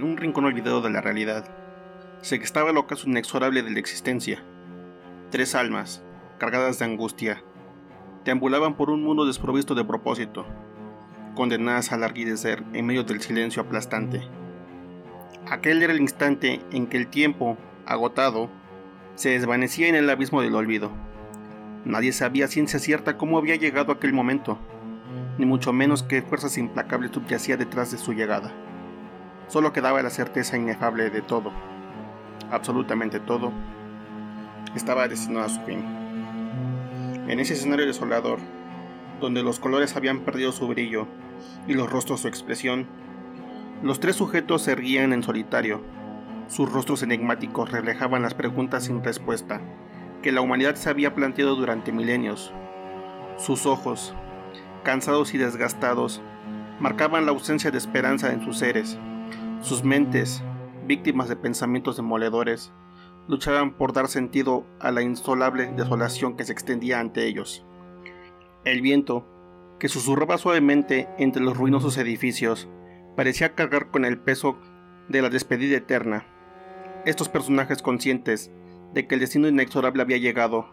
en un rincón olvidado de la realidad, se estaba el ocaso inexorable de la existencia. Tres almas, cargadas de angustia, deambulaban por un mundo desprovisto de propósito, condenadas a larguidecer en medio del silencio aplastante. Aquel era el instante en que el tiempo, agotado, se desvanecía en el abismo del olvido. Nadie sabía ciencia cierta cómo había llegado aquel momento, ni mucho menos qué fuerzas implacables subyacía detrás de su llegada. Solo quedaba la certeza inefable de todo, absolutamente todo, estaba destinado a su fin. En ese escenario desolador, donde los colores habían perdido su brillo y los rostros su expresión, los tres sujetos se erguían en solitario. Sus rostros enigmáticos reflejaban las preguntas sin respuesta que la humanidad se había planteado durante milenios. Sus ojos, cansados y desgastados, marcaban la ausencia de esperanza en sus seres. Sus mentes, víctimas de pensamientos demoledores, luchaban por dar sentido a la insolable desolación que se extendía ante ellos. El viento, que susurraba suavemente entre los ruinosos edificios, parecía cargar con el peso de la despedida eterna. Estos personajes conscientes de que el destino inexorable había llegado,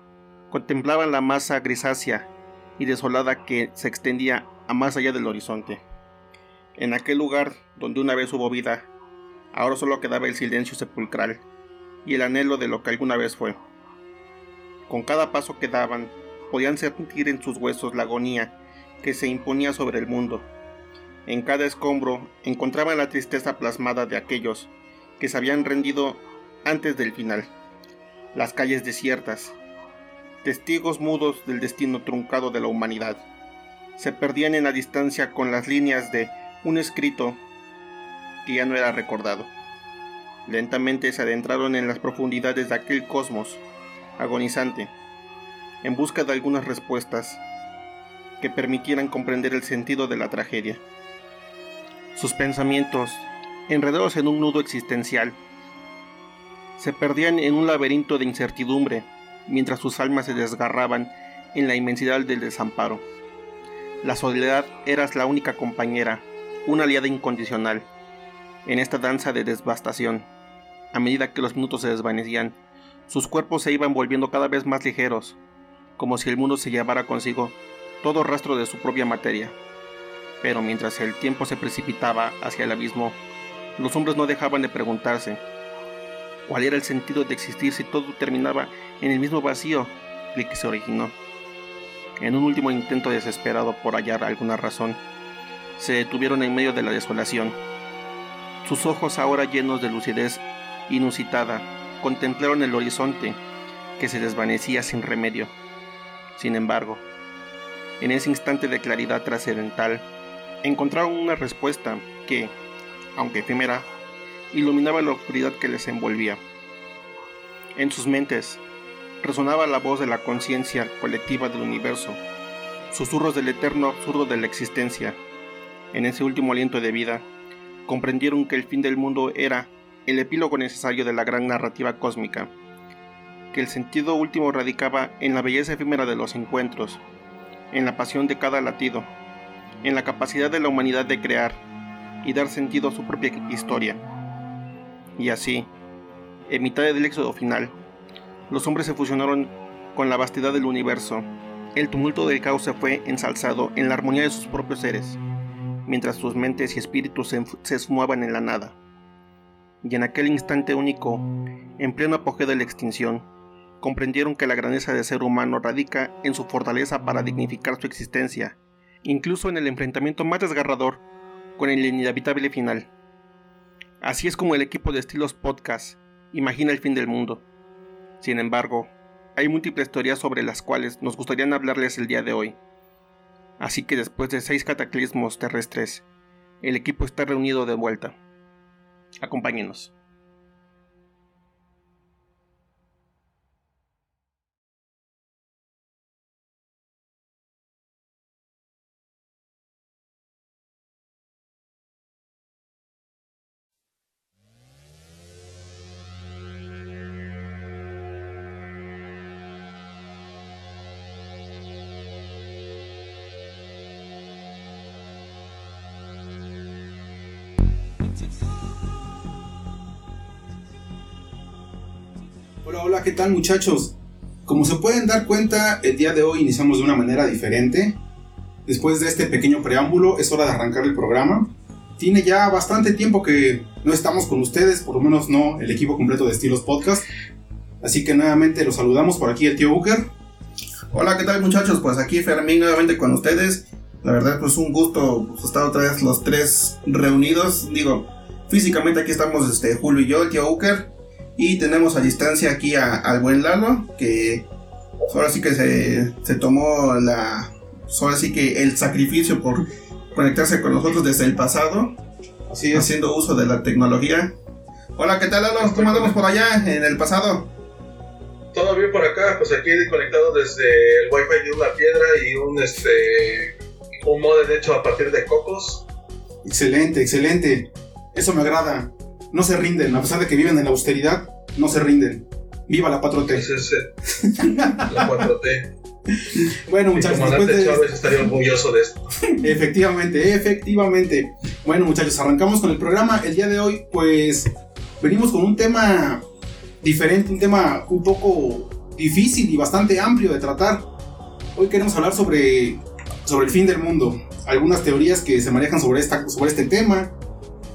contemplaban la masa grisácea y desolada que se extendía a más allá del horizonte. En aquel lugar donde una vez hubo vida, ahora solo quedaba el silencio sepulcral y el anhelo de lo que alguna vez fue. Con cada paso que daban, podían sentir en sus huesos la agonía que se imponía sobre el mundo. En cada escombro encontraban la tristeza plasmada de aquellos que se habían rendido antes del final. Las calles desiertas, testigos mudos del destino truncado de la humanidad, se perdían en la distancia con las líneas de un escrito que ya no era recordado. Lentamente se adentraron en las profundidades de aquel cosmos agonizante, en busca de algunas respuestas que permitieran comprender el sentido de la tragedia. Sus pensamientos, enredados en un nudo existencial, se perdían en un laberinto de incertidumbre mientras sus almas se desgarraban en la inmensidad del desamparo. La soledad era la única compañera, una aliada incondicional, en esta danza de devastación. A medida que los minutos se desvanecían, sus cuerpos se iban volviendo cada vez más ligeros, como si el mundo se llevara consigo todo rastro de su propia materia. Pero mientras el tiempo se precipitaba hacia el abismo, los hombres no dejaban de preguntarse cuál era el sentido de existir si todo terminaba en el mismo vacío del que se originó. En un último intento desesperado por hallar alguna razón, se detuvieron en medio de la desolación. Sus ojos ahora llenos de lucidez inusitada, contemplaron el horizonte que se desvanecía sin remedio. Sin embargo, en ese instante de claridad trascendental, encontraron una respuesta que, aunque efímera, iluminaba la oscuridad que les envolvía. En sus mentes resonaba la voz de la conciencia colectiva del universo, susurros del eterno absurdo de la existencia. En ese último aliento de vida, comprendieron que el fin del mundo era el epílogo necesario de la gran narrativa cósmica, que el sentido último radicaba en la belleza efímera de los encuentros, en la pasión de cada latido, en la capacidad de la humanidad de crear y dar sentido a su propia historia. Y así, en mitad del éxodo final, los hombres se fusionaron con la vastedad del universo. El tumulto del caos se fue ensalzado en la armonía de sus propios seres, mientras sus mentes y espíritus se, se esfumaban en la nada y en aquel instante único, en pleno apogeo de la extinción, comprendieron que la grandeza del ser humano radica en su fortaleza para dignificar su existencia, incluso en el enfrentamiento más desgarrador con el inevitable final. Así es como el equipo de Estilos Podcast imagina el fin del mundo. Sin embargo, hay múltiples teorías sobre las cuales nos gustaría hablarles el día de hoy. Así que después de seis cataclismos terrestres, el equipo está reunido de vuelta. Acompáñenos. ¿Qué tal muchachos? Como se pueden dar cuenta, el día de hoy iniciamos de una manera diferente. Después de este pequeño preámbulo, es hora de arrancar el programa. Tiene ya bastante tiempo que no estamos con ustedes, por lo menos no el equipo completo de Estilos Podcast. Así que nuevamente los saludamos por aquí el tío Booker. Hola, ¿qué tal muchachos? Pues aquí Fermín nuevamente con ustedes. La verdad, pues un gusto estar otra vez los tres reunidos. Digo, físicamente aquí estamos este, Julio y yo, el tío Booker. Y tenemos a distancia aquí al buen Lalo, que ahora sí que se, se tomó la. Ahora sí que el sacrificio por conectarse con nosotros desde el pasado. Así haciendo uso de la tecnología. Hola, ¿qué tal Lalo? ¿Cómo andamos por allá en el pasado? Todo bien por acá, pues aquí conectado desde el wifi de una piedra y un este un modem hecho a partir de cocos. Excelente, excelente. Eso me agrada no se rinden, a pesar de que viven en la austeridad, no se rinden. Viva la 4T. Es la 4T. bueno, muchachos, después de... Chávez estaría orgulloso de esto. efectivamente, efectivamente. Bueno, muchachos, arrancamos con el programa. El día de hoy, pues, venimos con un tema diferente, un tema un poco difícil y bastante amplio de tratar. Hoy queremos hablar sobre, sobre el fin del mundo. Algunas teorías que se manejan sobre, esta, sobre este tema,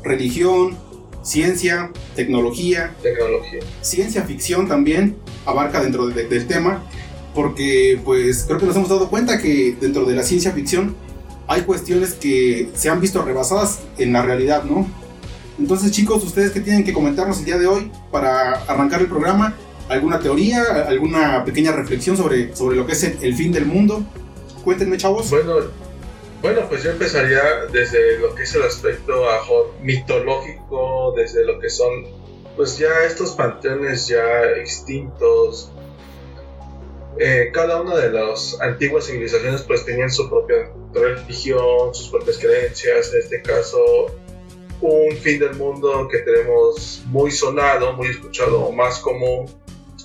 religión, ciencia, tecnología, tecnología, ciencia ficción también abarca dentro del tema, porque pues creo que nos hemos dado cuenta que dentro de la ciencia ficción hay cuestiones que se han visto rebasadas en la realidad, ¿no? Entonces chicos, ustedes que tienen que comentarnos el día de hoy para arrancar el programa, alguna teoría, alguna pequeña reflexión sobre, sobre lo que es el, el fin del mundo. Cuéntenme chavos. Bueno, bueno, pues yo empezaría desde lo que es el aspecto mitológico, desde lo que son, pues ya estos panteones ya extintos. Eh, cada una de las antiguas civilizaciones pues tenían su propia religión, sus propias creencias. En este caso, un fin del mundo que tenemos muy sonado, muy escuchado, más común,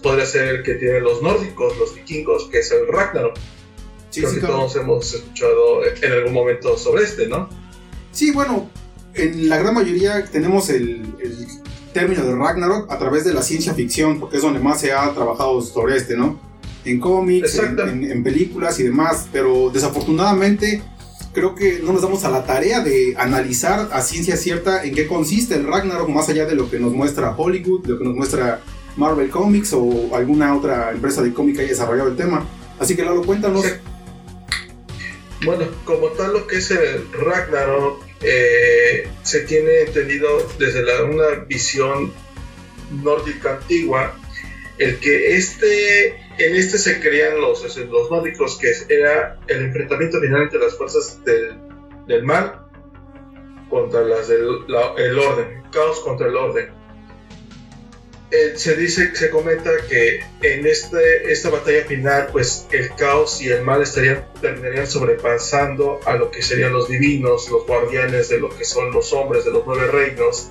podría ser el que tienen los nórdicos, los vikingos, que es el Ragnarok Creo que todos hemos escuchado en algún momento sobre este, ¿no? Sí, bueno, en la gran mayoría tenemos el, término de Ragnarok a través de la ciencia ficción, porque es donde más se ha trabajado sobre este, ¿no? En cómics, en, películas y demás, pero desafortunadamente creo que no nos damos a la tarea de analizar a ciencia cierta en qué consiste el Ragnarok, más allá de lo que nos muestra Hollywood, lo que nos muestra Marvel Comics o alguna otra empresa de cómic que haya desarrollado el tema. Así que Lalo, cuéntanos. Bueno, como tal lo que es el Ragnarok eh, se tiene entendido desde la, una visión nórdica antigua, el que este, en este se creían los, los nórdicos, que era el enfrentamiento final entre las fuerzas del, mal contra las del el orden, caos contra el orden. Eh, se dice, se comenta que en este, esta batalla final, pues el caos y el mal estarían, terminarían sobrepasando a lo que serían los divinos, los guardianes de lo que son los hombres de los nueve reinos,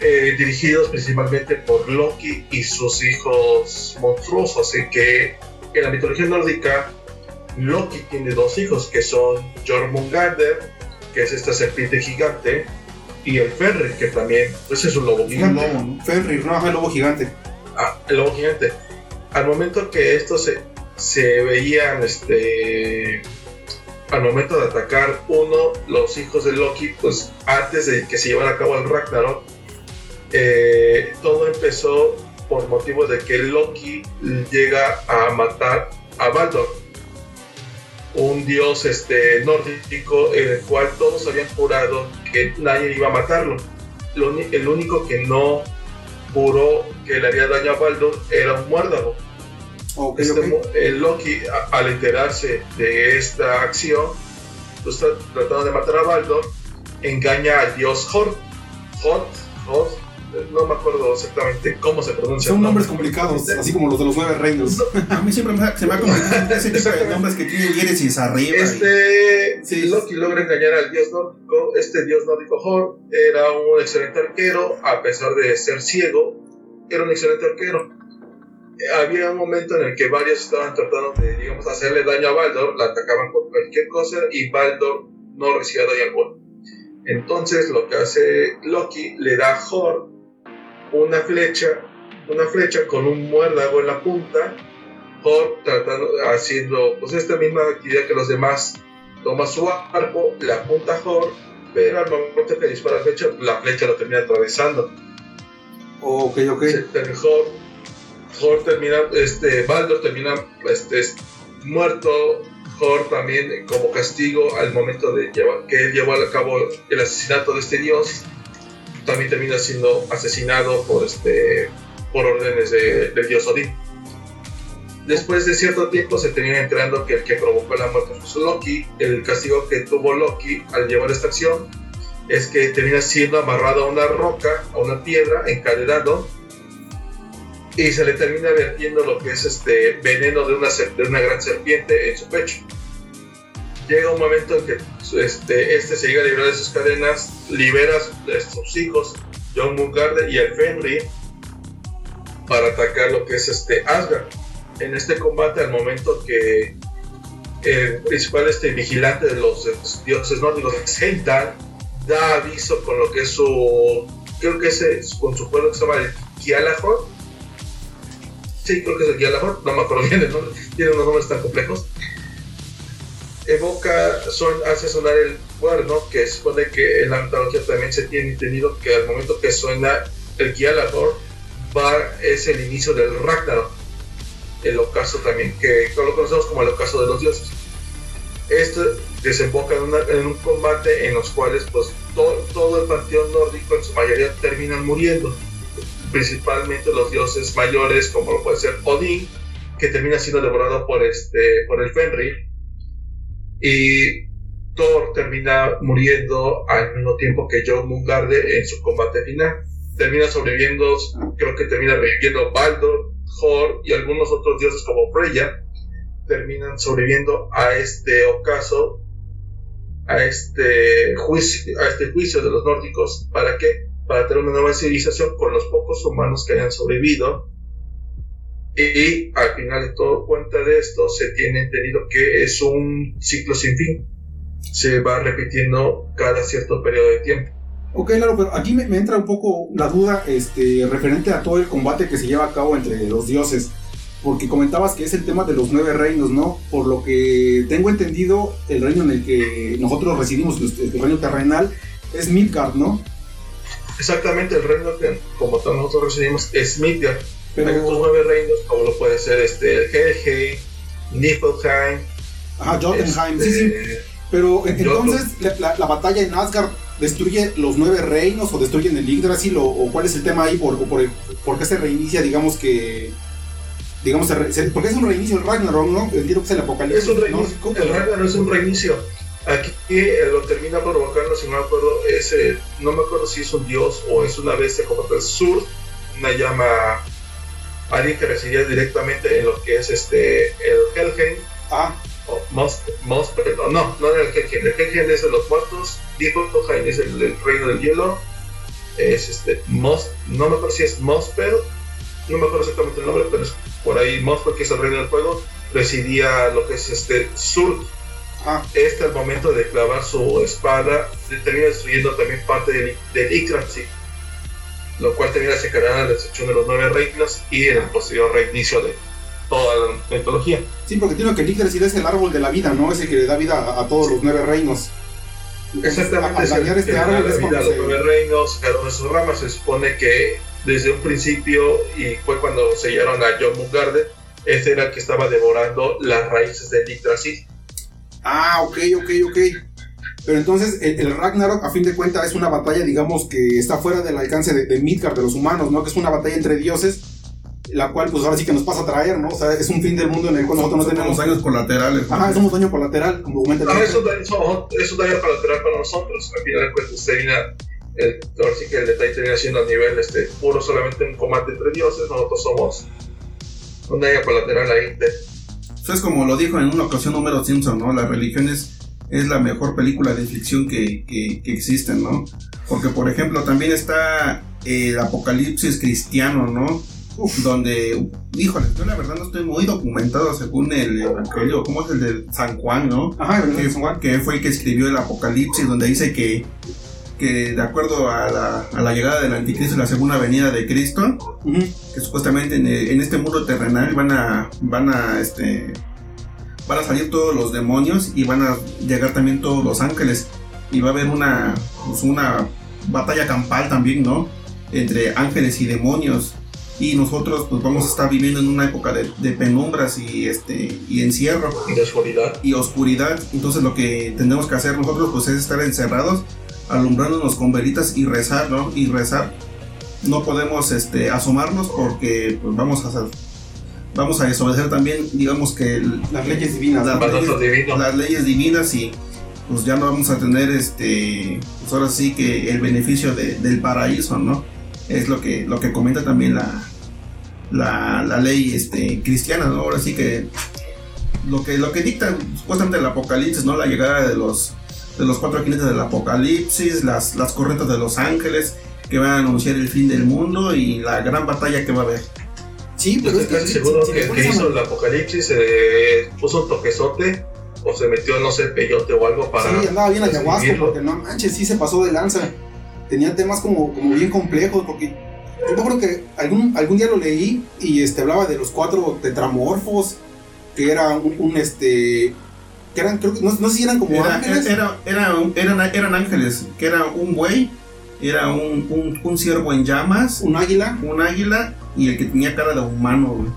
eh, dirigidos principalmente por Loki y sus hijos monstruosos. Así que en la mitología nórdica, Loki tiene dos hijos que son Jormungandr, que es esta serpiente gigante, y el Fenrir, que también pues es un lobo gigante. Un Fenrir, no, el lobo gigante. Ah, el lobo gigante. Al momento que estos se, se veían, este, al momento de atacar uno, los hijos de Loki, pues antes de que se llevara a cabo el Ragnarok, eh, todo empezó por motivo de que Loki llega a matar a Baldur un dios este, nórdico en el cual todos habían jurado que nadie iba a matarlo. el único que no juró que le haría daño a Baldur era un muérdago. este, El Loki, al enterarse de esta acción, pues, tratando de matar a Baldur, engaña al dios Hor. Hor, Hor no me acuerdo exactamente cómo se pronuncia. Son nombres complicados, así como los de los nueve reinos. a mí siempre se me ha complicado ese tipo de nombres que tienen Génesis arriba. Este sí. Loki logra engañar al dios nórdico. Este dios nórdico Hor era un excelente arquero, a pesar de ser ciego, era un excelente arquero. Había un momento en el que varios estaban tratando de, digamos, hacerle daño a Baldur, la atacaban con cualquier cosa y Baldur no recibía daño alguno Entonces lo que hace Loki le da a Thor una flecha, una flecha con un muérdago en la punta. Thor tratando, haciendo pues esta misma actividad que los demás, toma su arco, le apunta a Thor, pero al momento que dispara la flecha, la flecha lo termina atravesando. Ok, ok. Thor, Thor termina, este, Baldur termina este, muerto, Thor también como castigo al momento de llevar, que él llevó a cabo el asesinato de este dios, también termina siendo asesinado por, este, por órdenes de, del dios Odín. Después de cierto tiempo se termina enterando que el que provocó la muerte fue Loki. El castigo que tuvo Loki al llevar esta acción es que termina siendo amarrado a una roca, a una piedra, encadenado, y se le termina vertiendo lo que es este veneno de una, de una gran serpiente en su pecho. Llega un momento en que este, este se llega a liberar de sus cadenas, libera a sus hijos, John Mungarde y el Fenrir, para atacar lo que es este Asgard. En este combate, al momento que el principal este, vigilante de los dioses nórdicos, da aviso con lo que es su. Creo que es con su pueblo que se llama el Kialahor. Sí, creo que es el Kialahor, no me acuerdo bien el nombre, tiene unos nombres tan complejos. Evoca, son, hace sonar el cuerno, que supone que en la mitología también se tiene entendido que al momento que suena el Kialahor, va, es el inicio del Ragnarok, el ocaso también, que lo conocemos como el ocaso de los dioses. Esto desemboca en, un combate en los cuales pues todo, todo, el panteón nórdico en su mayoría terminan muriendo principalmente los dioses mayores como lo puede ser Odín que termina siendo devorado por este por el Fenrir y Thor termina muriendo al mismo tiempo que John Mungarde en su combate final termina sobreviviendo creo que termina reviviendo Baldur Thor y algunos otros dioses como Freya terminan sobreviviendo a este ocaso a este juicio, a este juicio de los nórdicos. ¿Para qué? Para tener una nueva civilización con los pocos humanos que hayan sobrevivido. Y al final de todo cuenta de esto, se tiene entendido que es un ciclo sin fin. Se va repitiendo cada cierto periodo de tiempo. Ok, claro, pero aquí me, entra un poco la duda este, referente a todo el combate que se lleva a cabo entre los dioses porque comentabas que es el tema de los nueve reinos, ¿no? Por lo que tengo entendido, el reino en el que nosotros residimos, el reino terrenal, es Midgard, ¿no? Exactamente, el reino que como todos nosotros residimos es Midgard. Pero... Hay otros nueve reinos, como lo puede ser este, Helheim, Niflheim. Ajá, Jotunheim, sí, sí. Este, Pero entonces, la, batalla en Asgard destruye los nueve reinos o destruyen el Yggdrasil o, o cuál es el tema ahí, por, por, por qué se reinicia, digamos que digamos, porque es un reinicio el Ragnarok, ¿no? Entiendo que es el apocalipsis. Es un reinicio, el Ragnarok es un reinicio. Aquí eh, lo termina provocando, si no me acuerdo, ese, no me acuerdo si es un dios o es una bestia como el Sur, una llama, alguien que residía directamente en lo que es este, el Helheim. Ah. O Most, Most, no, no, no el Helheim. El Helheim es de los muertos, Niflheim es el, el, reino del hielo. Es este, Most, no me acuerdo si es Mospel no me acuerdo exactamente el nombre, pero es por ahí Mosfet, que es el reino del fuego, residía lo que es este Sur. Ah. Este al momento de clavar su espada termina destruyendo también parte del, del lo cual termina desencadenando la destrucción de los nueve reinos y el posterior reinicio de toda la mitología. Sí, porque tiene que el es el árbol de la vida, ¿no? Es el que le da vida a, todos los nueve reinos. Exactamente, al dañar este árbol es vida a los nueve reinos, cada una de sus ramas se supone que desde un principio y fue cuando sellaron a John Mungarde, ese era el que estaba devorando las raíces de Yggdrasil. Ah, ok, ok, ok. Pero entonces el, Ragnarok, a fin de cuentas, es una batalla, digamos, que está fuera del alcance de, Midgard, de los humanos, ¿no? Que es una batalla entre dioses, la cual, pues ahora sí que nos pasa a traer, ¿no? O sea, es un fin del mundo en el cual nosotros no tenemos. daños colaterales. Ajá, somos daño colateral, como comenta ah, es, un daño, es un daño colateral para nosotros. Al final de cuentas, termina el, ahora sí que el detalle termina siendo a nivel este, puro solamente un combate entre dioses, nosotros somos una daño colateral ahí. De... Eso es como lo dijo en una ocasión número Simpson, ¿no? La religión es, la mejor película de ficción que, que, existe, ¿no? Porque, por ejemplo, también está el apocalipsis cristiano, ¿no? donde, híjole, yo la verdad no estoy muy documentado según el evangelio, ¿cómo es el de San Juan, no? Ajá, el de San Juan. Que fue el que escribió el apocalipsis, donde dice que que de acuerdo a la, a la llegada del anticristo y la segunda venida de Cristo, que supuestamente en, en este mundo terrenal van a van a este van a salir todos los demonios y van a llegar también todos los ángeles. Y va a haber una pues, una batalla campal también no entre ángeles y demonios. Y nosotros pues vamos a estar viviendo en una época de, de penumbras y este y encierro. De oscuridad. y oscuridad. Entonces lo que tenemos que hacer nosotros pues es estar encerrados alumbrándonos con velitas y rezar no y rezar. No podemos este, asomarnos porque pues, vamos a vamos a desobedecer también digamos que Las leyes divinas. las, leyes, las leyes divinas y pues ya no vamos a tener este pues ahora sí que el beneficio de- del paraíso no es lo que lo que comenta también la la, la ley este cristiana no ahora sí que lo que lo que dicta supuestamente el apocalipsis no la llegada de los de los cuatro jinetes del apocalipsis las las correntas de los ángeles que van a anunciar el fin del mundo y la gran batalla que va a haber Sí, Yo pero es estoy que si- seguro si que el que a hizo el apocalipsis eh, puso un toquezote o se metió, no sé, peyote o algo para. Sí, andaba bien ayahuasca, porque no manches, sí se pasó de lanza. Tenía temas como, como bien complejos, porque yo me acuerdo que algún, algún día lo leí y este, hablaba de los cuatro tetramorfos, que era un, un, este. que eran, creo que, no, no sé si eran como Era- ángeles. era- era eran, eran ángeles, que era un buey, era un, un, un ciervo en llamas, un águila. un águila y el que tenía cara de humano, güey.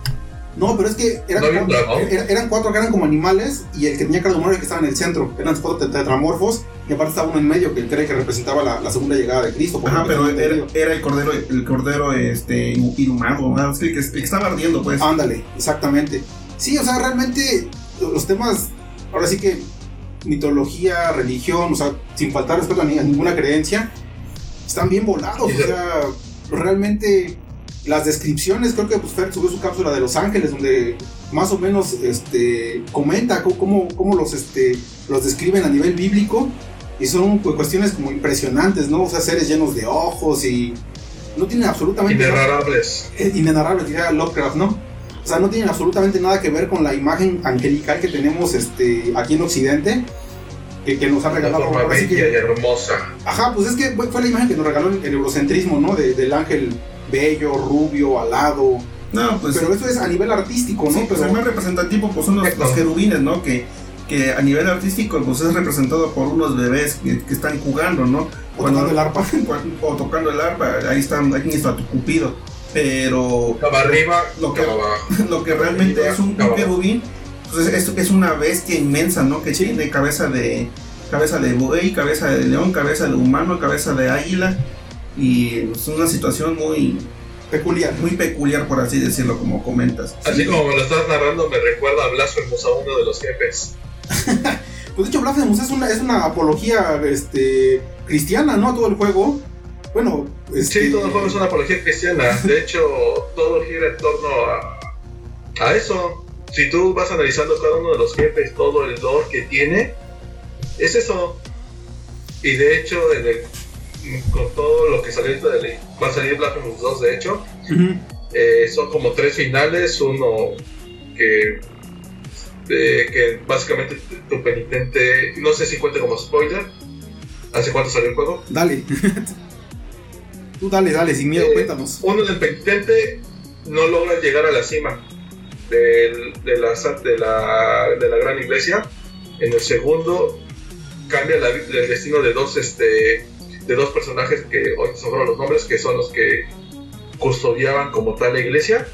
No, pero es que eran, ¿No como- era- eran cuatro que eran como animales y el que tenía cara de humano era el que estaba en el centro. Eran cuatro tet- tetramorfos y aparte estaba uno en medio que era el que representaba la, la segunda llegada de Cristo. Ajá, pero era, el cordero, el cordero este, inhumado, ¿no? Es que, que- que estaba ardiendo, pues. Ándale, exactamente. Sí, o sea, realmente los temas, ahora sí que mitología, religión, o sea, sin faltar respeto a, ni- a ninguna creencia, están bien volados. Sí, O sí. sea, realmente las descripciones, creo que pues, Fer subió su cápsula de Los Ángeles, donde más o menos este, comenta cómo, cómo, los, este, los describen a nivel bíblico. Y son cu- cuestiones como impresionantes, ¿no? O sea, seres llenos de ojos y no tienen absolutamente Inenarrables. eh, inenarrable, diría Lovecraft, ¿no? O sea, no tienen absolutamente nada que ver con la imagen angelical que tenemos este, aquí en Occidente, que, que nos ha regalado. forma ahora sí bella y que- hermosa. ajá, pues es que fue la imagen que nos regaló el, el eurocentrismo, ¿no? De- del ángel bello, rubio, alado. No, pues. pero eso es a nivel artístico, ¿no? sí, pues pero, el más representativo pues, son los, los querubines, ¿no? Que, que a nivel artístico pues es representado por unos bebés que, que están jugando, ¿no? o tocando el arpa. o tocando el arpa, ahí están, ahí está tu cupido. Pero arriba, Lo que- lo que realmente es un, querubín, pues es, es una bestia inmensa, ¿no? Que tiene cabeza de cabeza de buey, cabeza de león, cabeza de humano, cabeza de águila y es una situación muy Peculiar. muy peculiar por así decirlo, como comentas. Así como me lo estás narrando, me recuerda a Blasphemous, a uno de los jefes. Pues de hecho, Blasphemous es una, es una apología este, cristiana, ¿no? Todo el juego. Bueno, este, Sí, todo el juego es una apología cristiana. De hecho, todo gira en torno a, a eso. Si tú vas analizando cada uno de los jefes, todo el lore que tiene, es eso. Y de hecho, en el- con todo lo que salió de la- va a salir Blasphemous 2, de hecho, eh, son como tres finales. Uno que, eh, que básicamente tu penitente, no sé si cuenta como spoiler. ¿Hace cuánto salió el juego? Dale. Tú dale, dale, sin miedo, Eh, cuéntanos. uno del penitente no logra llegar a la cima de, la, de, la, de la gran iglesia. En el segundo cambia la- el destino de dos, este, de dos personajes que hoy fueron los nombres, que son los que custodiaban como tal la iglesia.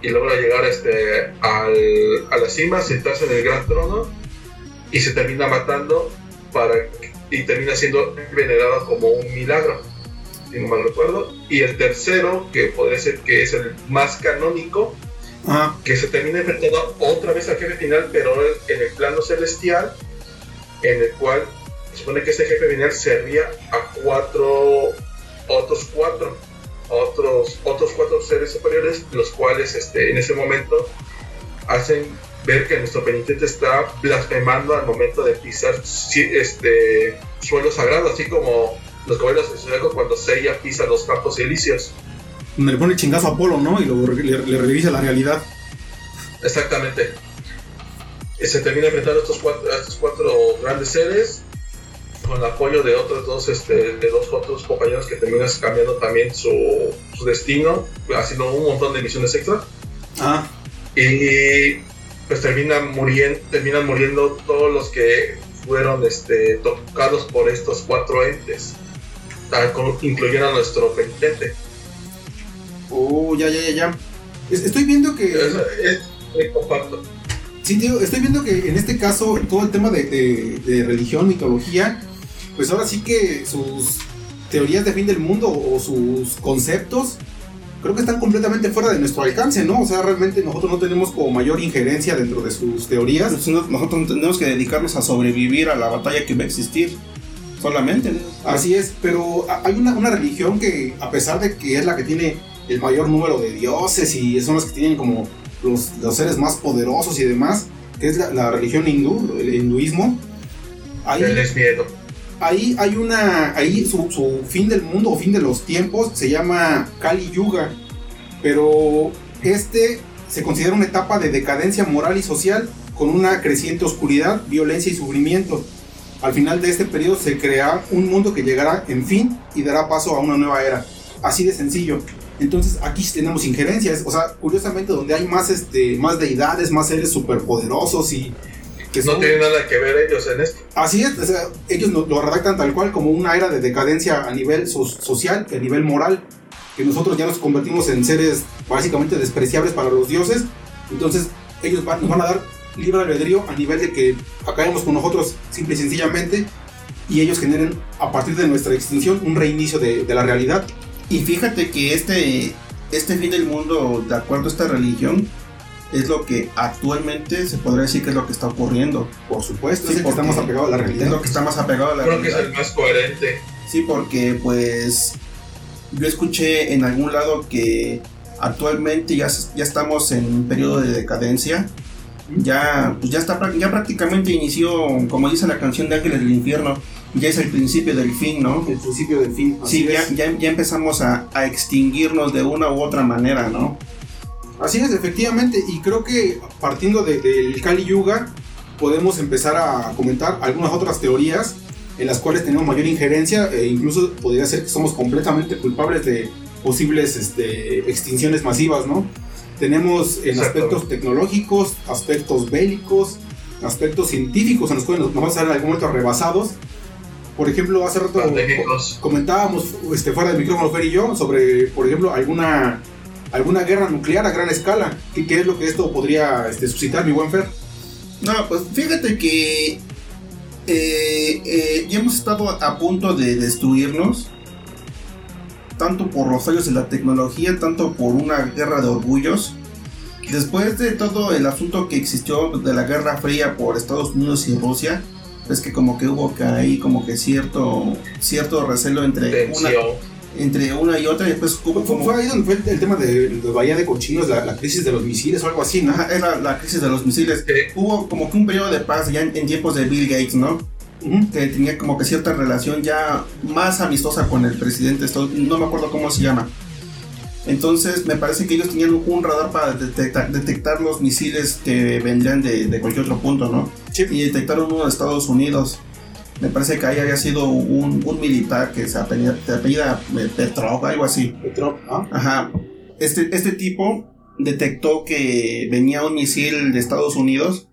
Y logra llegar este, al- a la cima, sentarse en el gran trono y se termina matando para, y termina siendo venerado como un milagro si no mal recuerdo. Y el tercero, que podría ser que es el más canónico, Ajá. que se termina enfrentando otra vez al jefe final, pero en el plano celestial, en el cual se supone que ese jefe final servía a cuatro, otros cuatro, otros, otros cuatro seres superiores, los cuales este, en ese momento hacen ver que nuestro penitente está blasfemando al momento de pisar este suelo sagrado, así como los caballeros de Zodíaco cuando Seiya pisa los campos elíseos. Donde le pone el chingazo a Apolo, ¿no? Y luego le, le revisa la realidad. Exactamente. Y se termina enfrentando a estos cuatro, a estos cuatro grandes seres. Con el apoyo de otros dos, este, de dos otros compañeros que terminan cambiando también su, su destino, haciendo un montón de misiones extra. Ah, Y pues terminan muriendo, terminan muriendo todos los que fueron este, tocados por estos cuatro entes, incluyendo a nuestro penitente. oh, ya, ya, ya, ya. Es- Estoy viendo que. Es, es muy compacto. Sí, digo, estoy viendo que en este caso todo el tema de, de- de religión, mitología, pues ahora sí que sus teorías de fin del mundo o sus conceptos creo que están completamente fuera de nuestro alcance, ¿no? O sea, realmente nosotros no tenemos como mayor injerencia dentro de sus teorías. Pues no- nosotros tenemos que dedicarnos a sobrevivir a la batalla que va a existir. Solamente. ¿no? Así es, pero a- hay una, una religión que a pesar de que es la que tiene el mayor número de dioses y son las que tienen como los, los seres más poderosos y demás, que es la, la religión hindú, el hinduismo, hay, Él es miedo. Ahí hay una, ahí su, fin del mundo o fin de los tiempos se llama Kali Yuga, pero este se considera una etapa de decadencia moral y social con una creciente oscuridad, violencia y sufrimiento. Al final de este periodo se crea un mundo que llegará en fin y dará paso a una nueva era. Así de sencillo. Entonces aquí tenemos injerencias, o sea, curiosamente donde hay más, este, más deidades, más seres superpoderosos y que No son- tiene nada que ver ellos en esto. Así es, o sea, ellos lo, lo redactan tal cual como una era de decadencia a nivel so- social a nivel moral, que nosotros ya nos convertimos en seres básicamente despreciables para los dioses, entonces ellos van- nos van a dar libre albedrío a nivel de que acabemos con nosotros simple y sencillamente y ellos generen a partir de nuestra extinción un reinicio de, de la realidad. Y fíjate que este, este fin del mundo, de acuerdo a esta religión, es lo que actualmente se podría decir que es lo que está ocurriendo. Por supuesto, Sí, es el que está más apegado a la Es realidad. lo que está más apegado a la Creo que es realidad. el más coherente. Sí, porque pues yo escuché en algún lado que actualmente ya, ya estamos en un periodo de decadencia. Ya, pues ya, está, ya prácticamente inició, como dice la canción de Ángeles del Infierno, ya es el principio del fin, ¿no? El principio del fin. Sí, ya, es. ya, ya empezamos a, a extinguirnos de una u otra manera, ¿no? Así es, efectivamente, y creo que partiendo de- del Kali Yuga podemos empezar a comentar algunas otras teorías en las cuales tenemos mayor injerencia e incluso podría ser que somos completamente culpables de posibles este, extinciones masivas, ¿no? Tenemos en Exacto. aspectos tecnológicos, aspectos bélicos, aspectos científicos en los cuales nos nos vamos a ver en algún momento rebasados. Por ejemplo, hace rato Pandémicos. comentábamos este, fuera del micrófono Fer y yo sobre, por ejemplo, alguna, alguna guerra nuclear a gran escala. ¿Qué, qué es lo que esto podría este, suscitar, mi buen Fer? No, pues fíjate que eh, eh, ya hemos estado a punto de destruirnos, tanto por los fallos de la tecnología, tanto por una guerra de orgullos. Después de todo el asunto que existió de la Guerra Fría por Estados Unidos y Rusia, es que como que hubo que ahí como que cierto cierto recelo entre una. Entre una y otra y después Fue, como fue ahí donde fue el, el tema de, de Bahía de Cochinos, la, la crisis de los misiles o algo así, ¿no? Ajá, era la crisis de los misiles. Hubo como que un periodo de paz ya en, en tiempos de Bill Gates, ¿no? Ujú. que tenía como que cierta relación ya más amistosa con el presidente, no me acuerdo cómo se llama. Entonces me parece que ellos tenían un radar para detectar, detectar los misiles que vendrían de, de cualquier otro punto, ¿no? Sí. Y detectaron uno de Estados Unidos. Me parece que ahí había sido un, un militar que se apellida, se apellida eh, Petrov, algo así. Petrov, ¿ah? Ajá. Este, este tipo detectó que venía un misil de Estados Unidos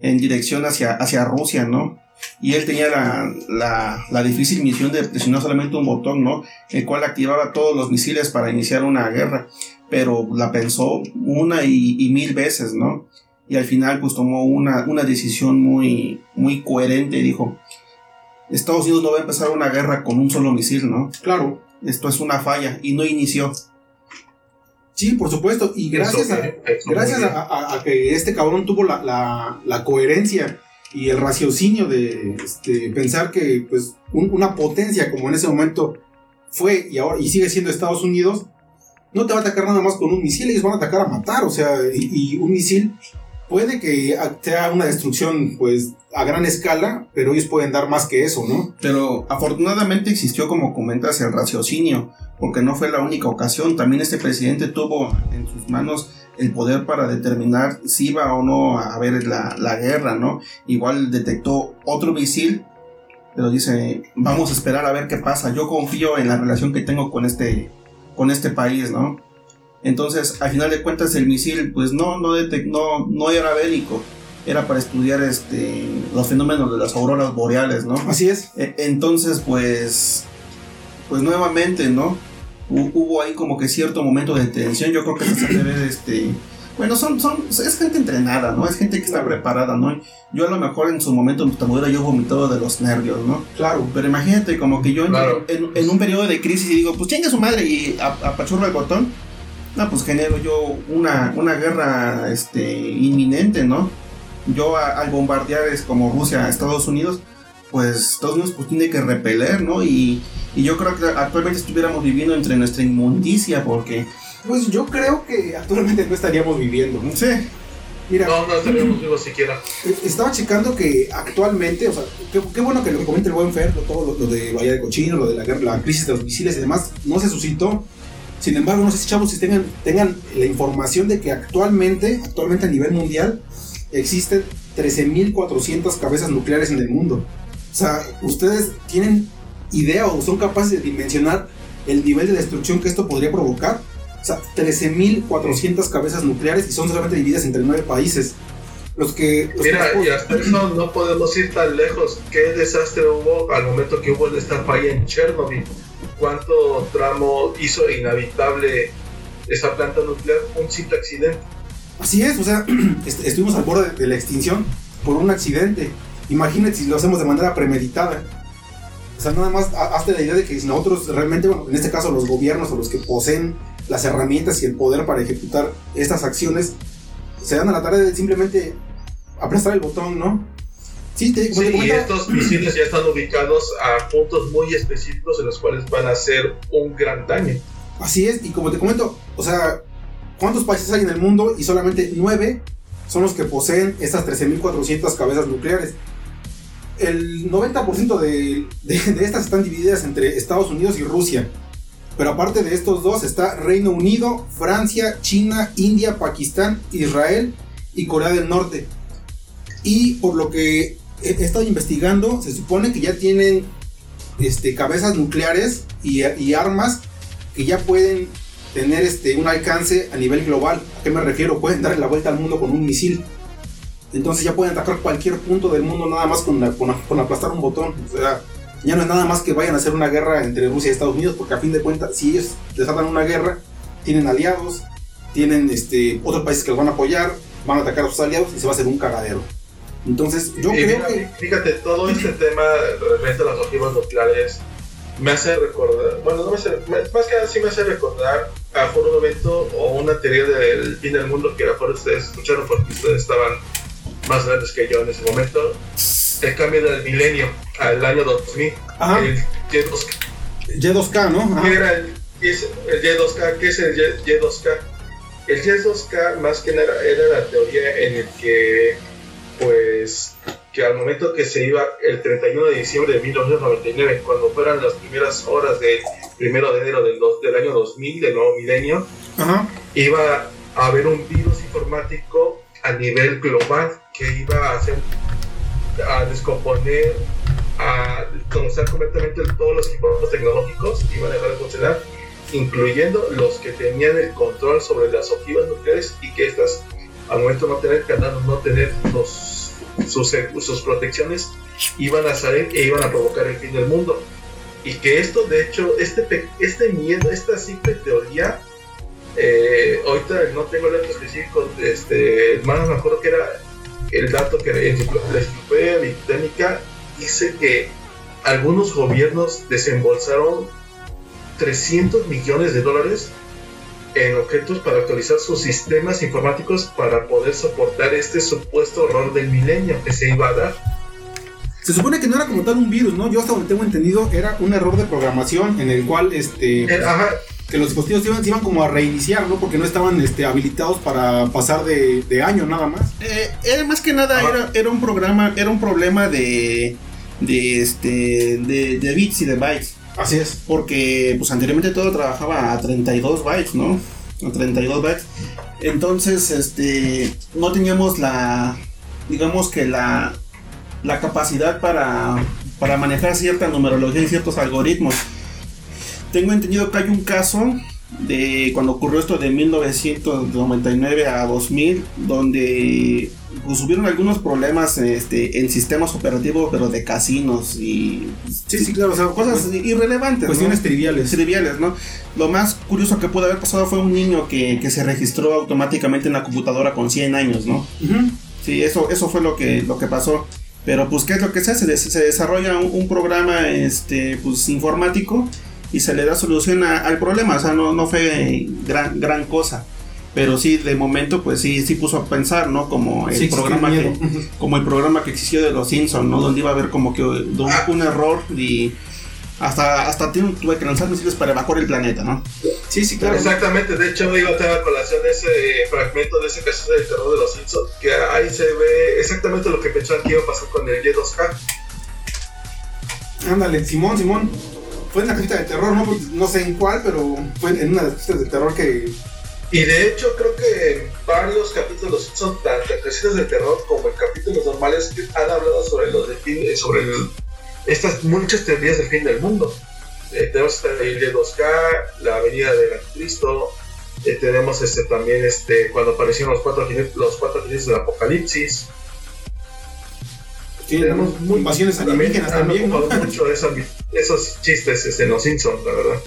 en dirección hacia, hacia Rusia, ¿no? Y él tenía la, la, la difícil misión de presionar solamente un botón, ¿no? El cual activaba todos los misiles para iniciar una guerra. Pero la pensó una y, y mil veces, ¿no? Y al final pues tomó una, una decisión muy, muy coherente y dijo, Estados Unidos no va a empezar una guerra con un solo misil, ¿no? Claro. Esto es una falla y no inició. Sí, por supuesto. Y gracias Eso, a, eso Gracias a, a- a que este cabrón tuvo la, la- la coherencia y el raciocinio de este, pensar que pues, un- una potencia como en ese momento fue y ahora y sigue siendo Estados Unidos, no te va a atacar nada más con un misil, ellos van a atacar a matar, o sea, y, y un misil puede que sea una destrucción pues a gran escala, pero ellos pueden dar más que eso, ¿no? Pero afortunadamente existió, como comentas, el raciocinio, porque no fue la única ocasión. También este presidente tuvo en sus manos el poder para determinar si iba o no a haber la, la guerra, ¿no? Igual detectó otro misil pero dice, vamos a esperar a ver qué pasa. Yo confío en la relación que tengo con este, con este país, ¿no? Entonces, al final de cuentas, el misil, pues no, no, no, no era bélico, era para estudiar este, los fenómenos de las auroras boreales, ¿no? Así es. E, entonces, pues, pues nuevamente, ¿no? Hubo ahí como que cierto momento de tensión. Yo creo que se debe este, bueno, son, son, es gente entrenada, ¿no? Es gente que está preparada, ¿no? Yo a lo mejor en su momento en hubiera yo vomitado de los nervios, ¿no? Claro. Pero imagínate como que yo en, un periodo de crisis y digo, pues chinga su madre y apachurro el botón. No, pues genero yo una, una guerra este, inminente, ¿no? Yo al bombardear es como Rusia, Estados Unidos, pues Estados Unidos pues tiene que repeler, ¿no? Y, y yo creo que actualmente estuviéramos viviendo entre nuestra inmundicia porque pues yo creo que actualmente no estaríamos viviendo. Sí. Mira, no, no estaríamos vivos siquiera. Eh, estaba checando que actualmente, o sea, qué, bueno que lo comenta el buen Fer, todo lo, de Bahía de Cochino, lo de la, la crisis de los misiles y demás, no se suscitó. Sin embargo, no sé si chavos si tengan, tengan la información de que actualmente, actualmente a nivel mundial, existen 13.400 cabezas nucleares en el mundo. O sea, ustedes tienen idea o son capaces de dimensionar el nivel de destrucción que esto podría provocar. O sea, 13.400 cabezas nucleares y son solamente divididas entre nueve países. Los que. Mira, y hasta eso no podemos ir tan lejos. ¿Qué desastre hubo al momento que hubo esta falla en Chernobyl? ¿Cuánto tramo hizo inhabitable esa planta nuclear? Un simple accidente. Así es, o sea, estuvimos al borde de la extinción por un accidente. Imagínate si lo hacemos de manera premeditada. O sea, nada más hazte la idea de que si nosotros realmente, bueno, en este caso los gobiernos o los que poseen las herramientas y el poder para ejecutar estas acciones, se dan a la tarea de simplemente aplastar el botón, ¿no? Sí, y estos misiles ya están ubicados a puntos muy específicos en los cuales van a hacer un gran daño. Así es, y como te comento, o sea, ¿cuántos países hay en el mundo? Y solamente nueve son los que poseen estas 13.400 cabezas nucleares. El 90% de, de estas están divididas entre Estados Unidos y Rusia. Pero aparte de estos dos está Reino Unido, Francia, China, India, Pakistán, Israel y Corea del Norte. Y por lo que he, estado investigando, se supone que ya tienen este, cabezas nucleares y, armas que ya pueden tener este, un alcance a nivel global. ¿A qué me refiero? Pueden darle la vuelta al mundo con un misil. Entonces ya pueden atacar cualquier punto del mundo nada más con, con, con aplastar un botón. O sea, ya no es nada más que vayan a hacer una guerra entre Rusia y Estados Unidos, porque a fin de cuentas, si ellos desatan una guerra, tienen aliados, tienen este, otros países que los van a apoyar, van a atacar a sus aliados y se va a hacer un cagadero. Entonces, yo creo que. Fíjate, todo este tema referente a las ojivas nucleares me hace recordar, bueno, no me hace, más que nada sí me hace recordar a un evento o una teoría del fin del mundo que a lo ustedes escucharon porque ustedes estaban más grandes que yo en ese momento el cambio del milenio al año 2000. El Y2K. Y2K, ¿no? ¿Qué era el, el Y2K? ¿Qué es el y, 2 k El Y2K más que nada era la teoría en el que, pues, que al momento que se iba el 31 de diciembre de 1999, cuando fueran las primeras horas del primero de enero del, del año 2000, del nuevo milenio, iba a haber un virus informático a nivel global que iba a hacer a descomponer, a conocer completamente todos los equipos tecnológicos que iban a dejar de funcionar, incluyendo los que tenían el control sobre las ojivas nucleares y que estas, al momento de no tener canales, no tener los, sus, sus protecciones, iban a salir e iban a provocar el fin del mundo. Y que esto, de hecho, este, este miedo, esta simple teoría, eh, ahorita no tengo el dato específico, este, más me acuerdo que era el dato que la enciclopedia británica dice que algunos gobiernos desembolsaron 300 millones de dólares en objetos para actualizar sus sistemas informáticos para poder soportar este supuesto error del milenio que se iba a dar. Se supone que no era como tal un virus, ¿no? Yo hasta donde tengo entendido era un error de programación en el cual este eh, ajá, que los dispositivos iban, iban como a reiniciar, ¿no? Porque no estaban este, habilitados para pasar de, de año nada más. Eh, era más que nada era, era un programa, era un problema de de este de, bits y de bytes. Así es. Porque pues anteriormente todo trabajaba a 32 bytes, ¿no? A 32 bytes. Entonces, este no teníamos la digamos que la la capacidad para para manejar cierta numerología y ciertos algoritmos. Tengo entendido que hay un caso de cuando ocurrió esto de 1999 a 2000, donde pues, hubieron algunos problemas este, en sistemas operativos, pero de casinos y. Sí, sí, claro, o sea, cosas irrelevantes. Cuestiones triviales. Triviales, ¿no? Lo más curioso que pudo haber pasado fue un niño que, que se registró automáticamente en la computadora con 100 años, ¿no? Sí, eso, eso fue lo que, lo que pasó. Pero pues, ¿qué es lo que se hace? Se desarrolla un, un programa este, pues, informático y se le da solución al problema. O sea, no, no fue gran, gran cosa. Pero sí, de momento, pues sí, sí puso a pensar, ¿no? Como el programa que, como el programa que existió de los Simpsons, ¿no? Donde iba a haber como que un, un error y hasta, hasta tuve que lanzar misiles para evacuar el planeta, ¿no? Sí, sí, claro. Exactamente, de hecho iba a tener colación ese fragmento de ese caso del terror de los Simpsons, que ahí se ve exactamente lo que pensaban que iba a pasar con el Y2K. Ándale, Simón, Simón fue en la casita de terror, ¿no? no sé en cuál, pero fue en una de las casitas de terror que... Y de hecho creo que varios capítulos son tanto casitas de terror como en capítulos normales que han hablado sobre los de fin, eh, sobre estas muchas teorías del fin del mundo. Eh, tenemos el de 2K, la venida del anticristo, eh, tenemos este también este cuando aparecieron los cuatro los cuatro jinetes del apocalipsis tenemos invasiones alienígenas también, ¿no? mucho esos, chistes este, en los Simpsons, la verdad.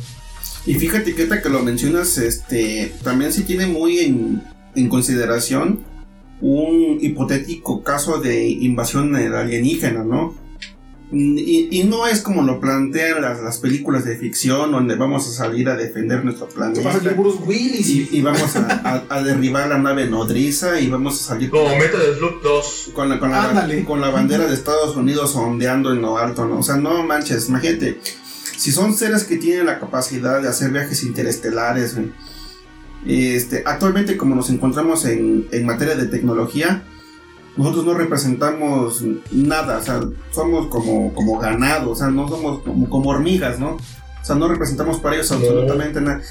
Y fíjate que que lo mencionas, este, también se tiene muy en, en consideración un hipotético caso de invasión alienígena, ¿no? Y, no es como lo plantean las, las, películas de ficción donde vamos a salir a defender nuestro planeta. Bruce Willis. Y, vamos a, derribar la nave nodriza y vamos a salir... Como Meta de Slug 2. Con la, con, la, con la bandera de Estados Unidos ondeando en lo alto, ¿no? O sea, no manches, imagínate. Si son seres que tienen la capacidad de hacer viajes interestelares, este, actualmente como nos encontramos en, en materia de tecnología, nosotros no representamos nada, o sea, somos como, como ganado, o sea, no somos como, como hormigas, ¿no? O sea, no representamos para ellos absolutamente nada.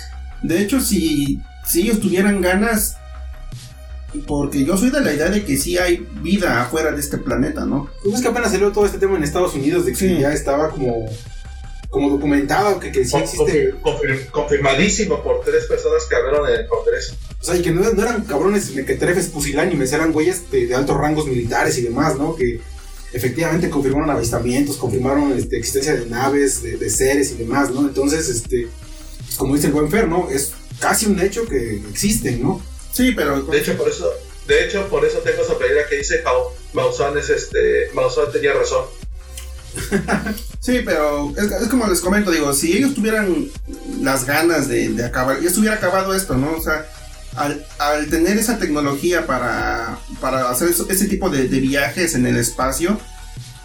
De hecho, si, si ellos tuvieran ganas, porque yo soy de la idea de que sí hay vida afuera de este planeta, ¿no? Pues es que apenas salió todo este tema en Estados Unidos, de que ya estaba como como documentado que, que sí existe. confirmadísimo por tres personas que hablaron en el Congreso. O sea, y que no, eran cabrones mequetrefes pusilánimes, eran güeyes de, altos rangos militares y demás, ¿no? Que efectivamente confirmaron avistamientos, confirmaron este, existencia de naves, de, seres y demás, ¿no? Entonces, este, pues, como dice el buen Fer, ¿no? Es casi un hecho que existen, ¿no? Sí, pero... De hecho, por eso, de hecho, por eso tengo esa playera que dice Maussan es este, Maussan tenía razón. sí, pero es, como les comento, digo, si ellos tuvieran las ganas de, de acabar, ya estuviera acabado esto, ¿no? O sea, al, tener esa tecnología para, para hacer ese tipo de, viajes en el espacio,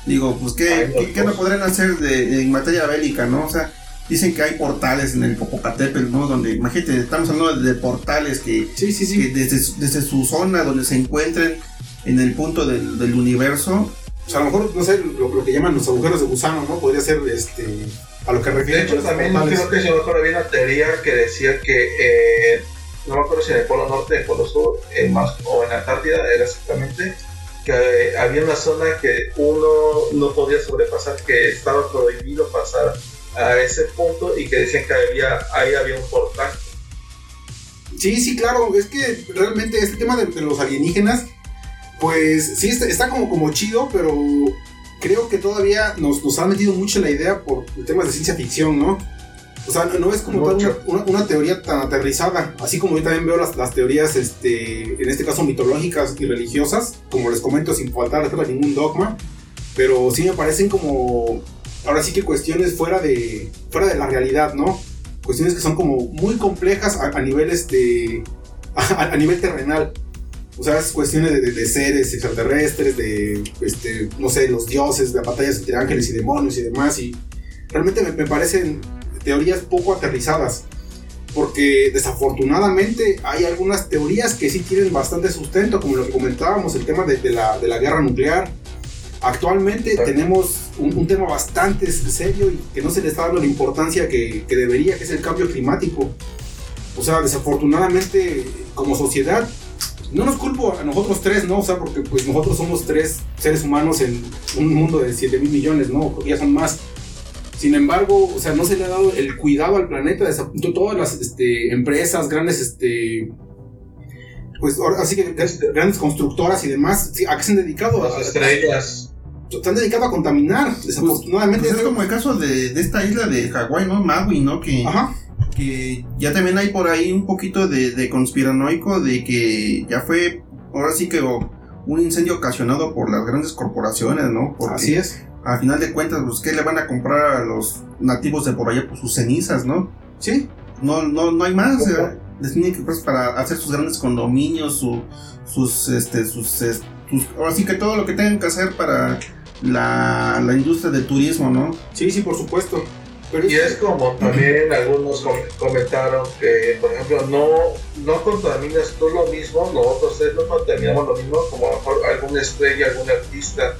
digo, pues, ¿qué, no podrían hacer de, en materia bélica, no? O sea, dicen que hay portales en el Popocatépetl, ¿no? Donde, imagínate, estamos hablando de, portales que, sí, sí, sí. desde, desde, su zona, donde se encuentren en el punto del, del universo, o sea, a lo mejor, no sé, lo, que llaman los agujeros de gusano, ¿no? Podría ser este, a lo que refiere. De hecho, también creo que si no mejor había una teoría que decía que, eh, no me acuerdo si en el Polo Norte, en el Polo Sur, en más, o en Antártida, era exactamente, que había una zona que uno no podía sobrepasar, que estaba prohibido pasar a ese punto y que decían que había, ahí había un portal. Sí, sí, claro, es que realmente este tema de, los alienígenas pues sí, está, como, como chido, pero creo que todavía nos, nos han metido mucho la idea por temas de ciencia ficción, ¿no? O sea, no, es como una, teoría tan aterrizada, así como yo también veo las, las, teorías, este, en este caso mitológicas y religiosas, como les comento, sin faltar a ningún dogma, pero sí me parecen como, ahora sí que cuestiones fuera de, fuera de la realidad, ¿no? Cuestiones que son como muy complejas a, nivel, este, a nivel terrenal. O sea, es cuestiones de, seres extraterrestres, de, este, no sé, los dioses, de batallas entre ángeles y demonios y demás. Y realmente me, parecen teorías poco aterrizadas. Porque desafortunadamente hay algunas teorías que sí tienen bastante sustento, como lo que comentábamos, el tema de, la, de la, guerra nuclear. Actualmente tenemos un, tema bastante serio y que no se le está dando la importancia que, que debería, que es el cambio climático. O sea, desafortunadamente como sociedad no nos culpo a nosotros tres, ¿no? O sea, porque pues nosotros somos tres seres humanos en un mundo de 7 mil millones, ¿no? Ya son más. Sin embargo, o sea, no se le ha dado el cuidado al planeta, todas las este, empresas, grandes, este, pues ahora sí que grandes constructoras y demás, ¿a qué se han dedicado? Las estrellas. Se han dedicado a contaminar, desafortunadamente. Pues es como el caso de, de esta isla de Hawái, ¿no? Maui, ¿no? Que, Ajá. que ya también hay por ahí un poquito de, de conspiranoico de que ya fue, ahora sí que un incendio ocasionado por las grandes corporaciones, ¿no? Porque Así es. A final de cuentas, pues, ¿qué le van a comprar a los nativos de por allá? Pues sus cenizas, ¿no? Sí. No, no, no hay más. les tienen que pues, para hacer sus grandes condominios, su- sus, este, sus, sus- ahora sí que todo lo que tengan que hacer para la, la industria del turismo, ¿no? Sí, sí, por supuesto. Pero Y es como también algunos com- comentaron que, por ejemplo, no, no contaminas tú lo mismo, nosotros tres no contaminamos lo mismo, como a lo mejor alguna estrella, algún artista,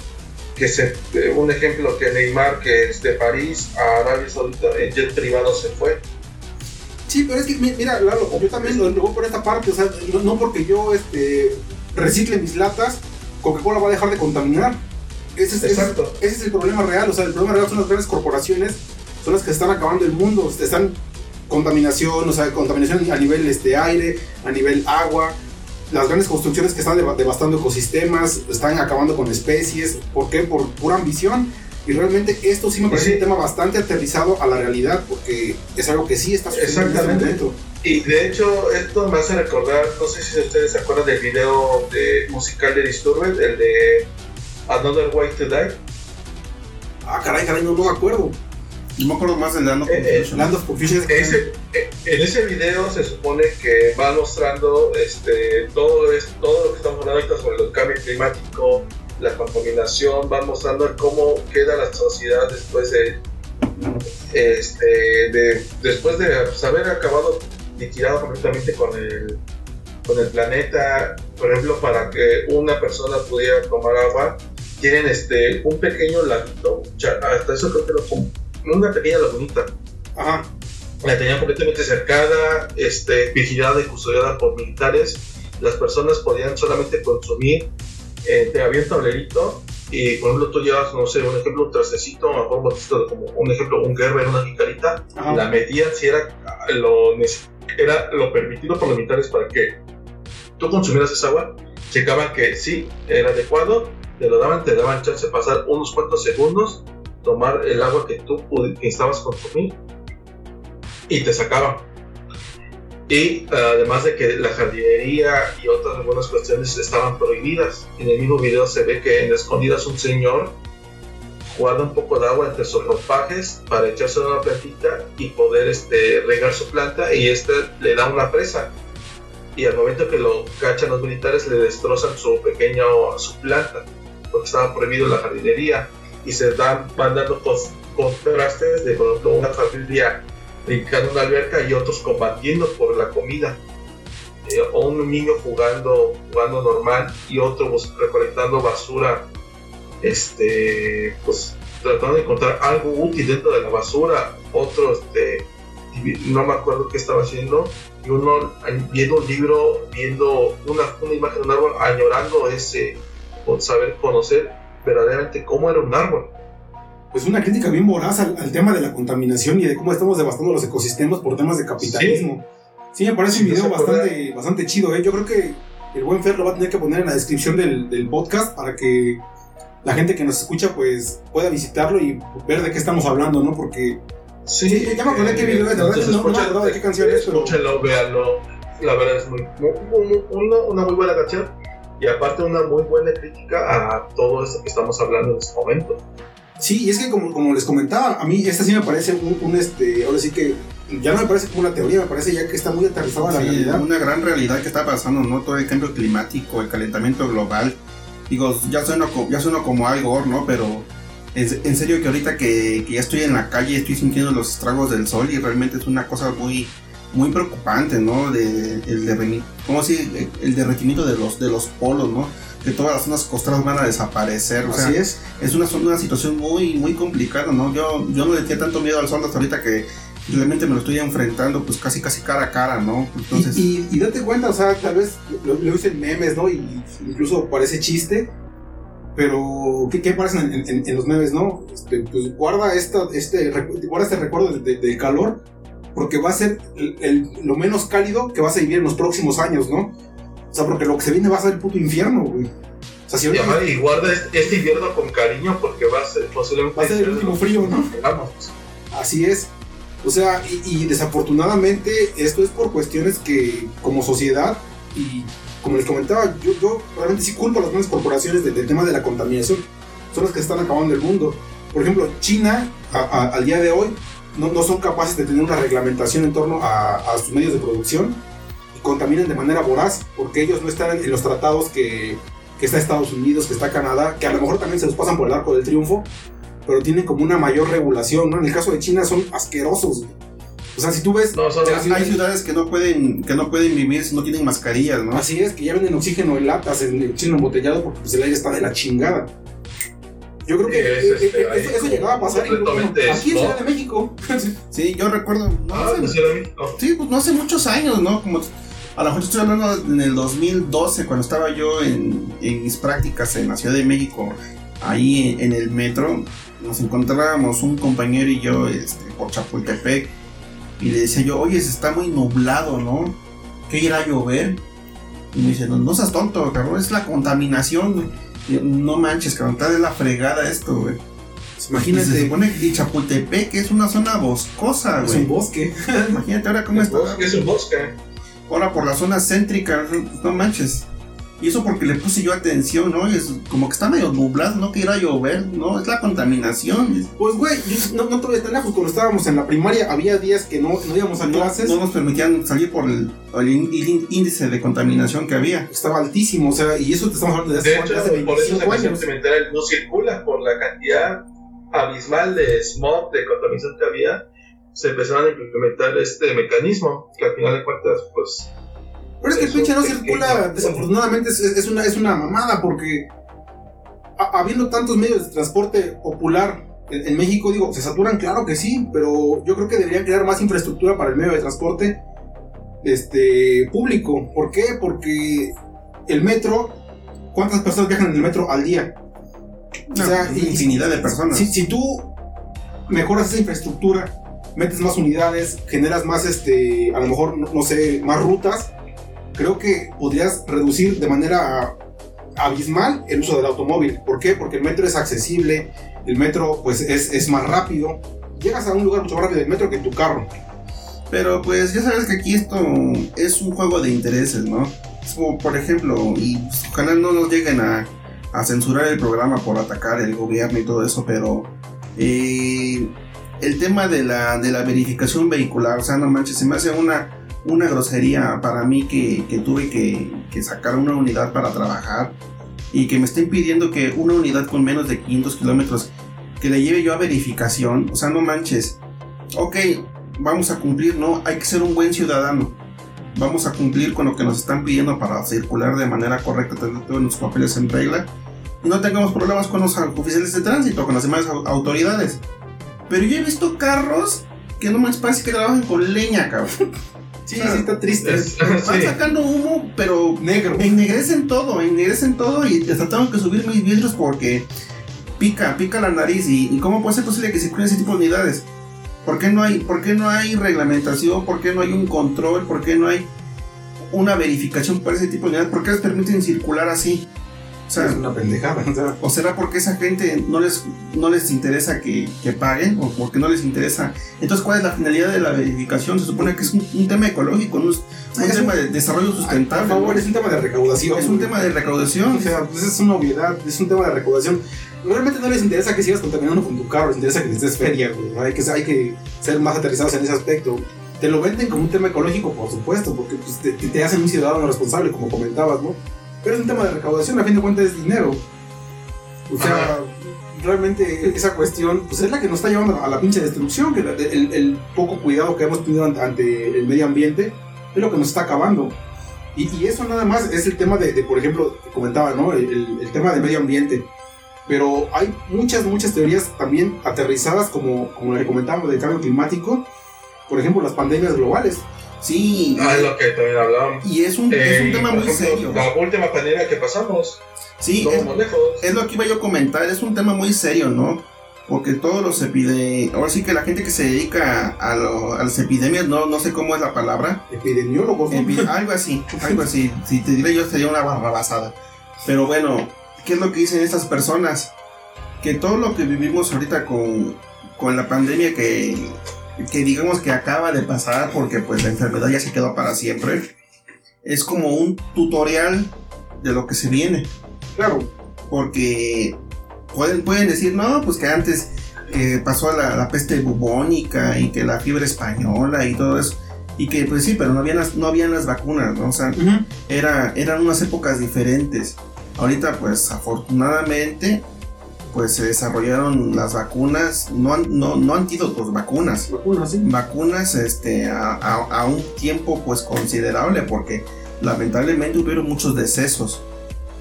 que se, eh, un ejemplo que Neymar, que es de París a Arabia Saudita, en jet privado se fue. Sí, pero es que, mi- mira, Lalo, yo también lo, lo voy por esta parte, o sea, no, no porque yo este, recicle mis latas, Coca-Cola va a dejar de contaminar. Ese es, ese, ese es el problema real, o sea, el problema real son las grandes corporaciones, son las que están acabando el mundo, están contaminación, o sea, contaminación a nivel este, aire, a nivel agua, las grandes construcciones que están deva- devastando ecosistemas, están acabando con especies, ¿por qué? Por pura ambición. Y realmente esto sí me parece Sí. un tema bastante aterrizado a la realidad, porque es algo que sí está sucediendo en este Exactamente. Y de hecho, esto me hace recordar, no sé si ustedes se acuerdan del video de, musical de Disturbed, el de Another Way to Die. Ah, caray, caray, no, no me acuerdo. Yo me acuerdo más del Land of eh, Confusion. Land of Confusion. Ese, eh, en ese video se supone que va mostrando este, todo, es, todo lo que estamos hablando ahorita sobre el cambio climático, la contaminación, va mostrando cómo queda la sociedad después de, este, de después de pues, haber acabado liquidado completamente con el, con el planeta. Por ejemplo, para que una persona pudiera tomar agua, tienen este, un pequeño laguito, cha- hasta eso creo que lo una pequeña lagunita Ajá. la tenían completamente cercada, este, vigilada y custodiada por militares. Las personas podían solamente consumir, eh, te había un tablerito y por ejemplo tú llevas, no sé, un ejemplo, un trastecito, a lo mejor un botecito como un ejemplo, un Gerber, una jicarita, Ajá. la metían si era lo, era lo permitido por los militares para que tú consumieras esa agua, checaban que sí, era adecuado, te lo daban, te daban chance de pasar unos cuantos segundos, tomar el agua que tú que necesitabas consumir y te sacaban. Y ah, además de que la jardinería y otras algunas cuestiones estaban prohibidas. En el mismo video se ve que en escondidas un señor guarda un poco de agua entre sus ropajes para echarse una plantita y poder este, regar su planta y este le da una presa. Y al momento que lo cachan los militares le destrozan su pequeño su planta porque estaba prohibido la jardinería y se dan, van dando contrastes de por ejemplo una familia brincando una alberca y otros combatiendo por la comida. Eh, o un niño jugando, jugando normal y otro pues, recolectando basura, este, pues tratando de encontrar algo útil dentro de la basura. Otro, este, no me acuerdo qué estaba haciendo, y uno viendo un libro, viendo una, una imagen de un árbol, añorando ese, por saber conocer verdaderamente cómo era un árbol. Pues una crítica bien voraz al, al tema de la contaminación y de cómo estamos devastando los ecosistemas por temas de capitalismo. Sí, me parece un Sí, video no bastante, bastante chido, ¿eh? Yo creo que el buen Fer lo va a tener que poner en la descripción del, del podcast para que la gente que nos escucha pues pueda visitarlo y ver de qué estamos hablando, ¿no? Porque Sí, ya me acordé qué video entonces no- no me acordaba de qué canción es, pero- Escúchenlo, véanlo. La verdad es muy, muy- muy- una, una muy buena canción y aparte una muy buena crítica a todo esto que estamos hablando en este momento. Sí, y es que como, como les comentaba, a mí esta sí me parece un, un, este, ahora sí que ya no me parece como una teoría, me parece ya que está muy aterrizada a la Sí, realidad. una gran realidad que está pasando, ¿no? Todo el cambio climático, el calentamiento global. Digo, ya suena, ya suena como algo, ¿no? Pero es- en serio que ahorita que, que ya estoy en la calle estoy sintiendo los estragos del sol y realmente es una cosa muy muy preocupante, ¿no? De, el, derremi- ¿cómo así? el derretimiento de los, de los polos, ¿no? Que todas las zonas costeras van a desaparecer. O sea, Así es. es una, una situación muy, muy complicada, ¿no? Yo, yo no le tenía tanto miedo al sol hasta ahorita que realmente me lo estoy enfrentando pues casi casi cara a cara, ¿no? Entonces... Y, y, date cuenta, o sea, tal vez lo, lo en memes, ¿no? Y incluso parece chiste, pero ¿qué, qué aparecen en, en, los memes, no? Este, pues guarda, esta, este, guarda este recuerdo del calor, porque va a ser el, lo menos cálido que vas a vivir en los próximos años, ¿no? O sea, porque lo que se viene va a ser el puto infierno, güey. O sea, si y, guarda este, invierno con cariño porque va a ser posiblemente... Va a ser el último frío, ¿no? Vamos. Así es. O sea, y, desafortunadamente esto es por cuestiones que como sociedad y como les comentaba, yo, yo realmente sí culpo a las grandes corporaciones del, tema de la contaminación. Son las que están acabando el mundo. Por ejemplo, China al día de hoy no, no, son capaces de tener una reglamentación en torno a, a, sus medios de producción y contaminan de manera voraz porque ellos no están en los tratados que, que está Estados Unidos, que está Canadá, que a lo mejor también se los pasan por el arco del triunfo, pero tienen como una mayor regulación, ¿no? En el caso de China son asquerosos. O sea, si tú ves, hay ciudades que no pueden que no pueden vivir si no tienen mascarillas, ¿no? Así es, que ya venden oxígeno en latas, en chino embotellado porque pues, el aire está de la chingada. Yo creo que eh, eso, llegaba a pasar aquí en Ciudad de México. sí, yo recuerdo. No ah, hace, Sí, pues no hace muchos años, ¿no? Como a lo mejor estoy hablando en el 2012, cuando estaba yo en, en mis prácticas en la Ciudad de México, ahí en el metro nos encontrábamos un compañero y yo este, por Chapultepec y le decía yo, oye, se está muy nublado, ¿no? ¿Qué irá a llover? Y me dice, no, no seas tonto, cabrón, es la contaminación. No manches, cabrón, está de la fregada esto, güey. Imagínate. se supone que Chapultepec es una zona boscosa, güey. Es un bosque. Imagínate ahora cómo está. Es un bosque. Ahora por la zona céntrica, no manches. Y eso porque le puse yo atención, ¿no? Es como que está medio nublado, no que a llover, ¿no? Es la contaminación. Pues, güey, no, no te voy a estar lejos. Cuando estábamos en la primaria, había días que no, no íbamos a clases. No nos permitían salir por el, índice de contaminación que había. Estaba altísimo, o sea, y eso te estamos hablando de hace, de hecho, hace 25 por eso años. no circula por la cantidad abismal de smog, de contaminación que había. Se empezaron a implementar este mecanismo, que al final de cuentas, pues pero es que el pinche no circula, desafortunadamente es, una, es una mamada, porque habiendo tantos medios de transporte popular en, México, digo, se saturan, claro que sí, pero yo creo que deberían crear más infraestructura para el medio de transporte este, público. ¿Por qué? Porque el metro, ¿cuántas personas viajan en el metro al día? o sea, infinidad de personas. Si, si, tú mejoras esa infraestructura, metes más unidades, generas más, este, a lo mejor, no sé, más rutas, creo que podrías reducir de manera abismal el uso del automóvil. ¿Por qué? Porque el metro es accesible, el metro pues es, es más rápido. Llegas a un lugar mucho más rápido el metro que en tu carro. Pero pues ya sabes que aquí esto es un juego de intereses, ¿no? Es como por ejemplo, y pues, ojalá no nos lleguen a, a, censurar el programa por atacar el gobierno y todo eso, pero eh, el tema de la, de la verificación vehicular, o sea, no manches, se me hace una una grosería para mí que, tuve que, sacar una unidad para trabajar y que me estén pidiendo que una unidad con menos de 500 kilómetros que le lleve yo a verificación. O sea, no manches. Ok, vamos a cumplir, ¿no? Hay que ser un buen ciudadano. Vamos a cumplir con lo que nos están pidiendo para circular de manera correcta, tener todos los papeles en regla. Y no tengamos problemas con los oficiales de tránsito, con las demás autoridades. Pero yo he visto carros que no me parece que trabajan con leña, cabrón. Sí, sí, está triste. Van sacando humo, pero negro. Ennegrecen todo, ennegrecen todo y hasta tengo que subir mis vidrios porque pica, pica la nariz. ¿Y, cómo puede ser posible que circulen ese tipo de unidades? ¿Por qué, no hay, ¿Por qué no hay reglamentación? ¿Por qué no hay un control? ¿Por qué no hay una verificación para ese tipo de unidades? ¿Por qué les permiten circular así? O sea, es una pendejada. O, será porque esa gente no les, no les interesa que, que, paguen o porque no les interesa. Entonces, ¿cuál es la finalidad de la verificación? Se supone que es un, tema ecológico, no es un tema de desarrollo sustentable. Por favor, es un tema de recaudación. Es un tema de recaudación. O sea, pues es una obviedad, es un tema de recaudación. Realmente no les interesa que sigas contaminando con tu carro, les interesa que les des feria, Hay que, hay que ser más aterrizados en ese aspecto. Te lo venden como un tema ecológico, por supuesto, porque pues, te, te hacen un ciudadano responsable, como comentabas, ¿no? Pero es un tema de recaudación, a fin de cuentas es dinero. O sea, realmente esa cuestión pues es la que nos está llevando a la pinche destrucción, que el, poco cuidado que hemos tenido ante, el medio ambiente es lo que nos está acabando. Y, eso nada más es el tema de, por ejemplo, comentaba, ¿no? El, tema del medio ambiente. Pero hay muchas, muchas teorías también aterrizadas, como, como le comentábamos, del cambio climático, por ejemplo, las pandemias globales. Sí, Ah, es lo que también hablábamos. y es un, es un Eh, tema muy ejemplo, serio. La última pandemia que pasamos, Sí, no es, lejos. es lo que iba yo a comentar, es un tema muy serio, ¿no? Porque todos los epidemias, ahora sí que la gente que se dedica a, lo- a las epidemias, no, no sé cómo es la palabra, Epidemiólogos, ¿no? Epi- algo así, algo así, si te diré yo sería una barrabasada. Pero bueno, ¿qué es lo que dicen estas personas? Que todo lo que vivimos ahorita con, con la pandemia que, que digamos que acaba de pasar porque pues la enfermedad ya se quedó para siempre, es como un tutorial de lo que se viene. Claro, Porque pueden, pueden decir, no, pues que antes eh, pasó la, la peste bubónica y que la fiebre española y todo eso. Y que pues sí, pero no habían las, no habían las vacunas, ¿no? O sea, era, eran unas épocas diferentes. Ahorita pues afortunadamente pues se desarrollaron las vacunas, no, no, no antídotos, vacunas. vacunas, sí. Vacunas este, a, a- a un tiempo pues considerable porque lamentablemente hubieron muchos decesos.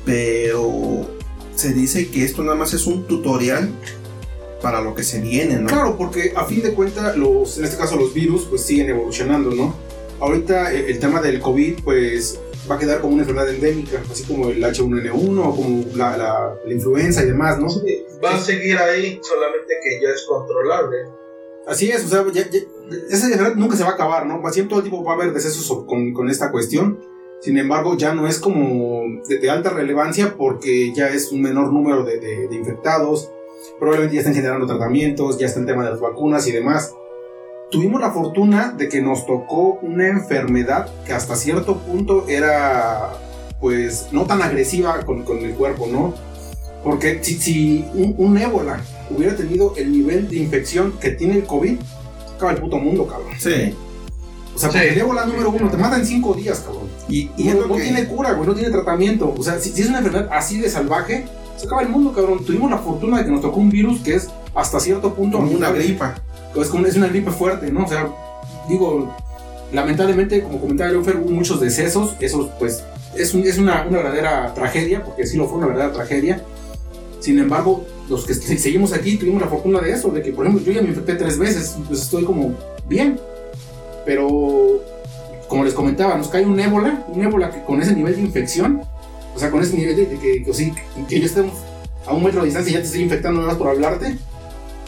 Pero se dice que esto nada más es un tutorial para lo que se viene, ¿no? Claro, porque a fin de cuentas, los, en este caso los virus, pues siguen evolucionando, ¿no? Ahorita eh, el tema del COVID, pues va a quedar como una enfermedad endémica, así como el H1N1 o como la, la- la influenza y demás, ¿no? Va a seguir ahí, solamente que ya es controlable. Así es, o sea, ya- ya- esa enfermedad nunca se va a acabar, ¿no? Siempre todo el tiempo va a haber decesos so- con, con esta cuestión. Sin embargo, ya no es como de, de alta relevancia porque ya es un menor número de, de- de infectados. Probablemente ya están generando tratamientos, ya está el tema de las vacunas y demás. Tuvimos la fortuna de que nos tocó una enfermedad que hasta cierto punto era, pues, no tan agresiva con, con el cuerpo, ¿no? Porque si, si un, un ébola hubiera tenido el nivel de infección que tiene el COVID, acaba el puto mundo, cabrón. Sí. O sea, Sí. porque el ébola número uno te mata en cinco días, cabrón. Y, no, lo no que... tiene cura, güey, no tiene tratamiento. O sea, si, si es una enfermedad así de salvaje, se acaba el mundo, cabrón. Tuvimos la fortuna de que nos tocó un virus que es hasta cierto punto como una gripa. Es, como, es una gripe fuerte, ¿no? O sea, digo, lamentablemente, como comentaba yo, Fer, hubo muchos decesos. Eso, pues, es, un- es una, una verdadera tragedia, porque sí lo fue una verdadera tragedia. Sin embargo, los que se- seguimos aquí tuvimos la fortuna de eso, de que, por ejemplo, yo ya me infecté tres veces, pues estoy como bien. Pero, como les comentaba, nos cae un ébola, un ébola que con ese nivel de infección, o sea, con ese nivel de, de que, que, sí, que yo esté a un metro de distancia y ya te estoy infectando nada más por hablarte.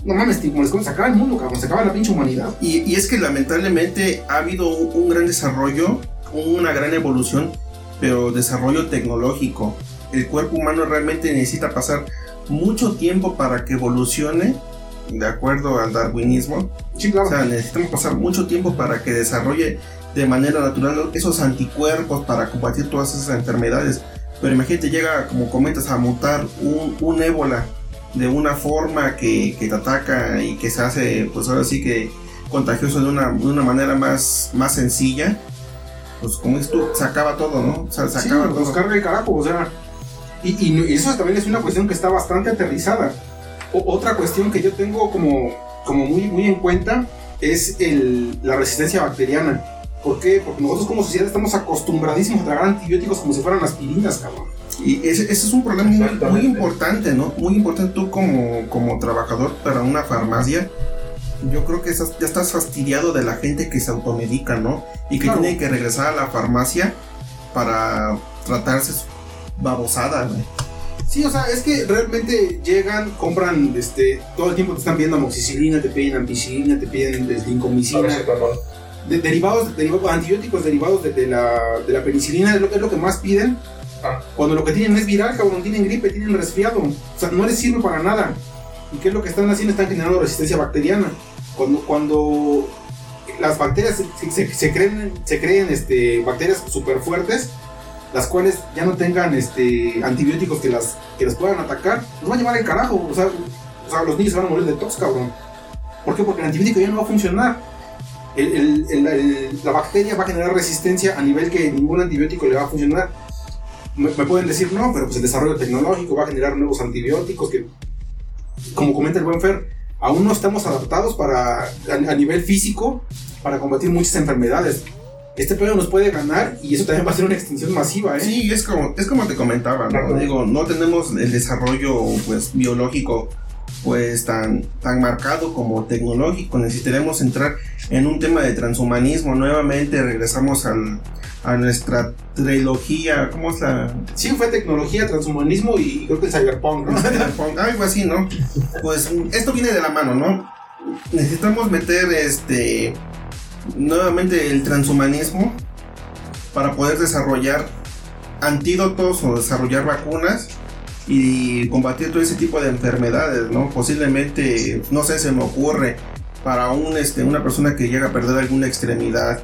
No mames, tío, como se acaba el mundo, cabrón, se acaba la pinche humanidad. Y, y es que lamentablemente ha habido un, un gran desarrollo, una gran evolución, pero desarrollo tecnológico. El cuerpo humano realmente necesita pasar mucho tiempo para que evolucione, de acuerdo al darwinismo. Sí, claro. O sea, necesitamos pasar mucho tiempo para que desarrolle de manera natural esos anticuerpos para combatir todas esas enfermedades. Pero imagínate, llega, como comentas, a mutar un, un ébola de una forma que, que te ataca y que se hace, pues ahora sí que contagioso de una, de una manera más, más sencilla. Pues como es tú, se acaba todo, ¿no? O sea, se Sí, acaba nos todo. el carajo, o sea. Y, eso también es una cuestión que está bastante aterrizada. O- otra cuestión que yo tengo como, como muy, muy en cuenta es el, la resistencia bacteriana. ¿Por qué? Porque nosotros como sociedad estamos acostumbradísimos a tragar antibióticos como si fueran aspirinas, cabrón. Y ese, ese es un problema muy, muy importante, ¿no? Muy importante tú como, como trabajador para una farmacia. Yo creo que estás- ya estás fastidiado de la gente que se automedica, ¿no? Y que Claro. tiene que regresar a la farmacia para tratarse su babosada, güey. Sí, o sea, es que realmente llegan, compran, este, todo el tiempo te están pidiendo amoxicilina, te piden ampicilina, te piden incomicina. Paracetamol. De- derivados, derivados, antibióticos derivados de, de la, de la penicilina, es lo, es lo que más piden. Ah. Cuando lo que tienen es viral, cabrón, tienen gripe, tienen resfriado. O sea, no les sirve para nada. ¿Y qué es lo que están haciendo? Están generando resistencia bacteriana. Cuando, cuando las bacterias se, se- se creen, se creen este, bacterias súper fuertes, las cuales ya no tengan este, antibióticos que las, que las puedan atacar, nos va a llevar el carajo. O sea, o sea, los niños se van a morir de tos, cabrón. ¿Por qué? Porque el antibiótico ya no va a funcionar el- el- el- el- la bacteria va a generar resistencia a nivel que ningún antibiótico le va a funcionar. Me, me pueden decir, no, pero pues el desarrollo tecnológico va a generar nuevos antibióticos que, como comenta el buen Fer, aún no estamos adaptados para, a, a nivel físico para combatir muchas enfermedades. Este pedo nos puede ganar y eso también va a ser una extinción masiva, ¿eh? Sí, es como, es como te comentaba, ¿no? Digo, no tenemos el desarrollo pues biológico pues tan, tan marcado como tecnológico. Necesitaremos entrar en un tema de transhumanismo nuevamente. Regresamos al, a nuestra trilogía. ¿Cómo es la? Sí, fue tecnología, transhumanismo y creo que el cyberpunk, ¿no? Cyberpunk, algo así, ¿no? Pues esto viene de la mano, ¿no? Necesitamos meter este nuevamente el transhumanismo para poder desarrollar antídotos o desarrollar vacunas y combatir todo ese tipo de enfermedades, ¿no? Posiblemente, no sé, se me ocurre para un, este, una persona que llega a perder alguna extremidad,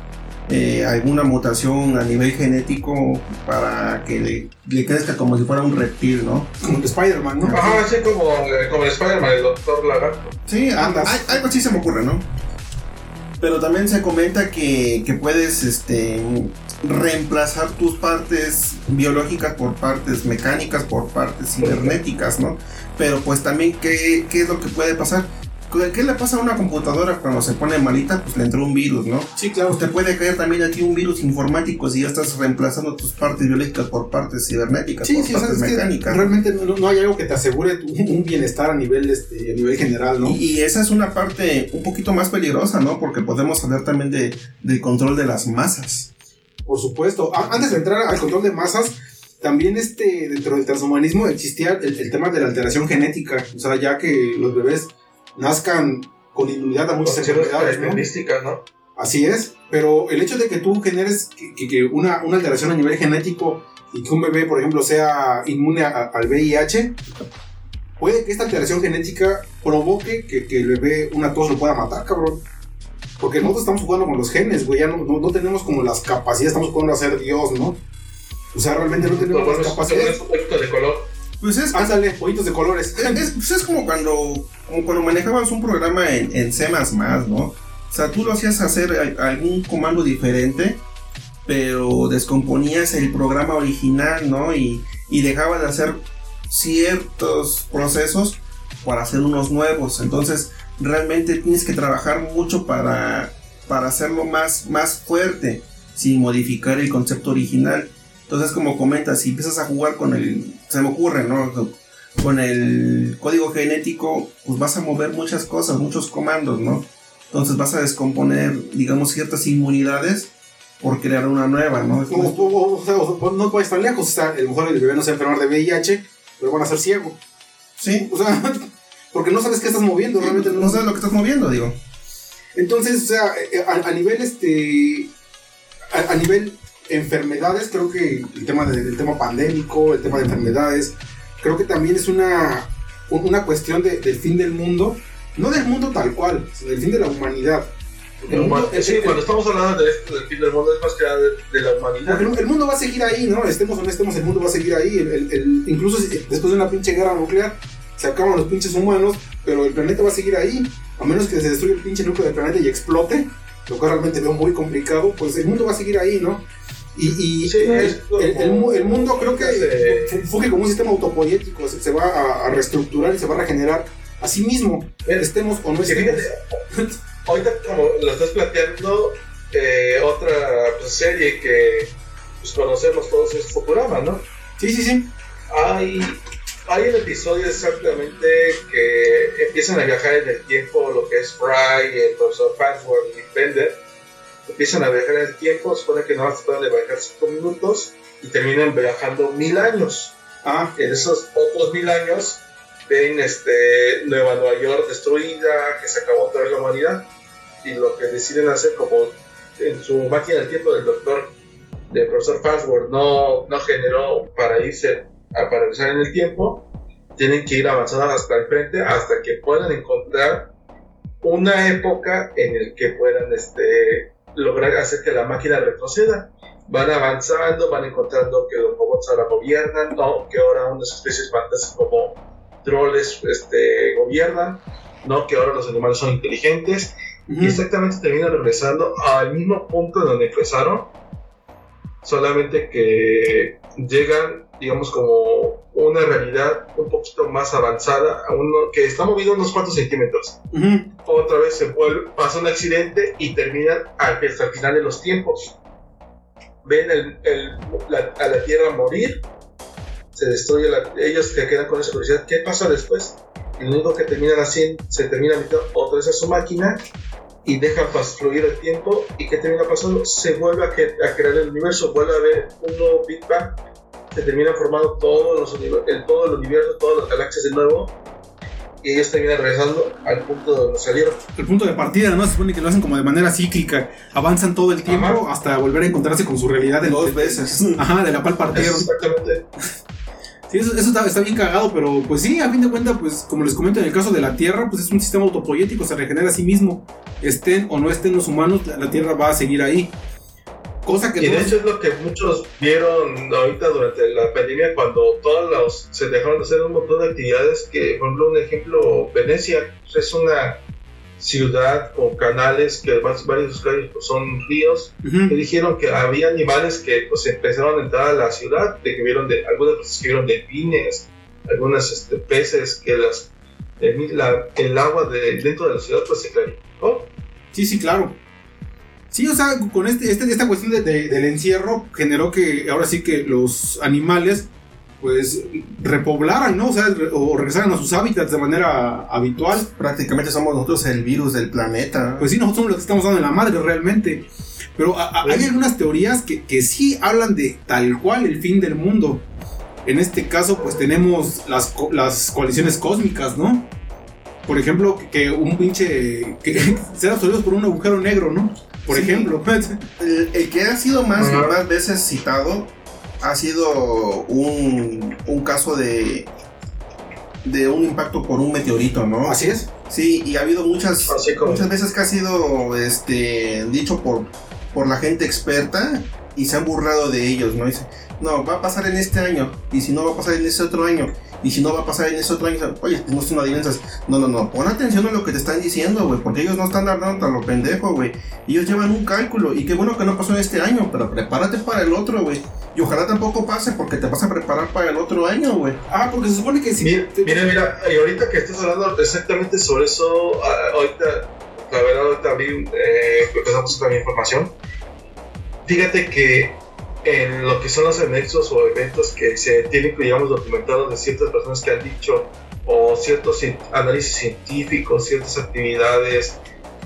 eh, alguna mutación a nivel genético para que le, le crezca como si fuera un reptil, ¿no? Como el Spider-Man, ¿no? Ajá, así como, eh, como el Spider-Man, el Doctor Lagarto. Sí, Andas. hay- algo así se me ocurre, ¿no? Pero también se comenta que, que puedes este, reemplazar tus partes biológicas por partes mecánicas, por partes cibernéticas, ¿no? Pero pues también, ¿qué, qué es lo que puede pasar? ¿Qué le pasa a una computadora cuando se pone malita? Pues le entró un virus, ¿no? Sí, claro. Pues te puede caer también a ti un virus informático si ya estás reemplazando tus partes biológicas por partes cibernéticas, Sí, por sí, partes es que mecánicas. realmente no, no hay algo que te asegure tu- un bienestar a nivel, este, a nivel general, ¿no? Y, y esa es una parte un poquito más peligrosa, ¿no? Porque podemos hablar también de, del control de las masas. Por supuesto. Antes de entrar al control de masas, también este, dentro del transhumanismo existía el, el tema de la alteración genética. O sea, ya que los bebés nazcan con inmunidad a muchas enfermedades, ¿no? ¿no? Así es, pero el hecho de que tú generes que, que- que una, una alteración a nivel genético y que un bebé, por ejemplo, sea inmune a- al VIH, puede que esta alteración genética provoque que, que el bebé una tos lo pueda matar, cabrón. Porque nosotros estamos jugando con los genes, güey, ya no, no, no tenemos como las capacidades, estamos jugando a ser Dios, ¿no? O sea, realmente no tenemos Como las los- capacidades. los de color. Pues es, Ándale, pollitos de colores. es, es- pues es como cuando como cuando manejabas un programa en, en C++, ¿no? O sea, tú lo hacías hacer algún comando diferente, pero descomponías el programa original, ¿no? Y, y dejabas de hacer ciertos procesos para hacer unos nuevos. Entonces, realmente tienes que trabajar mucho para, para hacerlo más, más fuerte, sin modificar el concepto original. Entonces, como comentas, si empiezas a jugar con el, se me ocurre, ¿no? Con el código genético, pues vas a mover muchas cosas, muchos comandos, ¿no? Entonces vas a descomponer, digamos, ciertas inmunidades por crear una nueva, ¿no? O, o- sea, no puedes tan lejos, o sea, a lo mejor el bebé no se va a enfermar de VIH, pero van a ser ciego. Sí, O sea, porque no sabes qué estás moviendo, realmente no sabes lo que estás moviendo, digo. Entonces, o sea, eh, a, a nivel este. A, a nivel enfermedades, creo que el tema de- del tema pandémico, el tema de enfermedades, creo que también es una, un- una cuestión de- del fin del mundo. No del mundo tal cual, sino del fin de la humanidad. El mundo, el- Sí, el- cuando estamos hablando de esto, del fin del mundo, es más que nada de, de la humanidad. porque el, el mundo va a seguir ahí, ¿no? Estemos o no estemos, el mundo va a seguir ahí. El- el- el- incluso si- después de una pinche guerra nuclear, se acaban los pinches humanos, pero el planeta va a seguir ahí. A menos que se destruya el pinche núcleo del planeta y explote, lo que realmente veo muy complicado, pues el mundo va a seguir ahí, ¿no? Y, y Sí, el, el- el el mundo creo que fu- funge como un sistema autopoético, se, se va a, a reestructurar y se va a regenerar a sí mismo, Eh, estemos o no estemos. fíjate, ahorita como lo estás planteando, eh, otra pues, serie que pues, conocemos todos es Futurama, ¿no? Sí, sí, sí. Hay, hay un episodio exactamente que empiezan a viajar en el tiempo, lo que es Fry, el profesor Farnsworth y Bender. Empiezan a viajar en el tiempo, supone que no se pueden viajar 5 minutos y terminan viajando mil años. Ah, En esos otros mil años ven este, Nueva Nueva York destruida, que se acabó vez la humanidad. Y lo que deciden hacer, como en su máquina del tiempo del doctor, del profesor Farnsworth, no, no generó para irse para regresar en el tiempo, tienen que ir avanzando hasta el frente hasta que puedan encontrar una época en el que puedan este, lograr hacer que la máquina retroceda. Van avanzando, van encontrando que los robots ahora gobiernan, no, que ahora unas especies fantásticas como troles este, gobiernan, no, que ahora los animales son inteligentes, y exactamente terminan regresando al mismo punto donde empezaron, solamente que llegan, digamos, como una realidad un poquito más avanzada, a uno que está movido unos cuantos centímetros. Ujú. Otra vez se vuelve, pasa un accidente y terminan hasta el final de los tiempos. Ven el- el- la- a la Tierra morir, se destruye, la- ellos se quedan con esa curiosidad, ¿qué pasa después? lo único que terminan haciendo, se termina metiendo otra vez a su máquina y deja fluir el tiempo. ¿Y qué termina pasando? Se vuelve a, que, a crear el universo, vuelve a haber un nuevo Big Bang, se termina formando todos los, el, todo el universo, todas las galaxias de nuevo y ellos terminan regresando al punto de donde salieron. El punto de partida, ¿no? Se supone que lo hacen como de manera cíclica. Avanzan todo el tiempo hasta volver a encontrarse con su realidad de dos veces. Ajá, de la pal partieron. Exactamente. Sí, eso, eso está, bien cagado, pero pues sí, a fin de cuentas, pues como les comento en el caso de la Tierra, pues es un sistema autopoyético, se regenera a sí mismo. Estén o no estén los humanos, la Tierra va a seguir ahí y de hecho es lo que muchos vieron ahorita durante la pandemia cuando todos los se dejaron de hacer un montón de actividades que, por ejemplo, un ejemplo, Venecia es una ciudad con canales que varios de sus calles pues, son ríos y dijeron que había animales que pues empezaron a entrar a la ciudad de que vieron de algunas cosas que vieron delfines algunas este, peces que las el, el agua de, dentro de la ciudad pues se clarificó. Sí sí claro Sí, o sea, con este, este esta cuestión de, del encierro generó que ahora sí que los animales pues repoblaran, ¿no? O sea, o regresaran a sus hábitats de manera habitual. Prácticamente somos nosotros el virus del planeta. Pues sí, nosotros somos los que estamos dando en la madre realmente. Pero hay algunas teorías que, que sí hablan de tal cual el fin del mundo. En este caso, pues tenemos las, las coaliciones cósmicas, ¿no? Por ejemplo, que un pinche. que ser absorbidos por un agujero negro, ¿no? Por ejemplo. El, que ha sido más, más veces citado ha sido un, un caso de, de un impacto por un meteorito, ¿no? Así es. Sí, y ha habido muchas, muchas veces que ha sido este, dicho por, por la gente experta y se han burlado de ellos, ¿no? Dice, no, va a pasar en este año, y si no va a pasar en ese otro año, y si no va a pasar en ese otro año, oye, no son adivinanzas. No, no, no, pon atención a lo que te están diciendo, güey, porque ellos no están hablando tan lo pendejo, güey. Ellos llevan un cálculo, y qué bueno que no pasó en este año, pero prepárate para el otro, güey. Y ojalá tampoco pase porque te vas a preparar para el otro año, güey. Ah, porque se supone que si. Mira, mira, y ahorita que estás hablando exactamente sobre eso, ah, ahorita, la verdad, ahorita abrí, eh, empezamos a información. Fíjate que en lo que son los anexos o eventos que se tienen, digamos, documentados de ciertas personas que han dicho o ciertos análisis científicos, ciertas actividades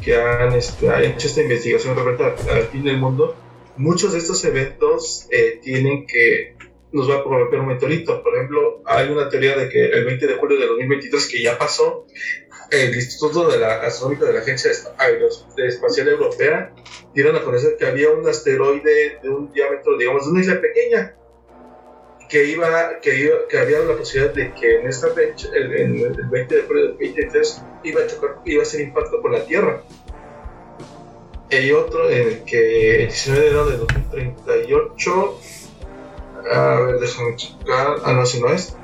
que han este, hecho esta investigación referente al fin del mundo, muchos de estos eventos eh, tienen que nos va a provocar un meteorito. Por ejemplo, hay una teoría de que el 20 de julio de 2023, que ya pasó, el Instituto de la Astronómica de la Agencia Espacial Europea dieron a conocer que había un asteroide de un diámetro, digamos, de una isla pequeña, que iba, que, que había la posibilidad de que en esta fecha, el, el 20 de julio del 2023, iba a chocar, iba a ser impacto por la Tierra. Hay otro en el que el 19 de enero de 2038, a ver, déjame checar, ah, no, si no es,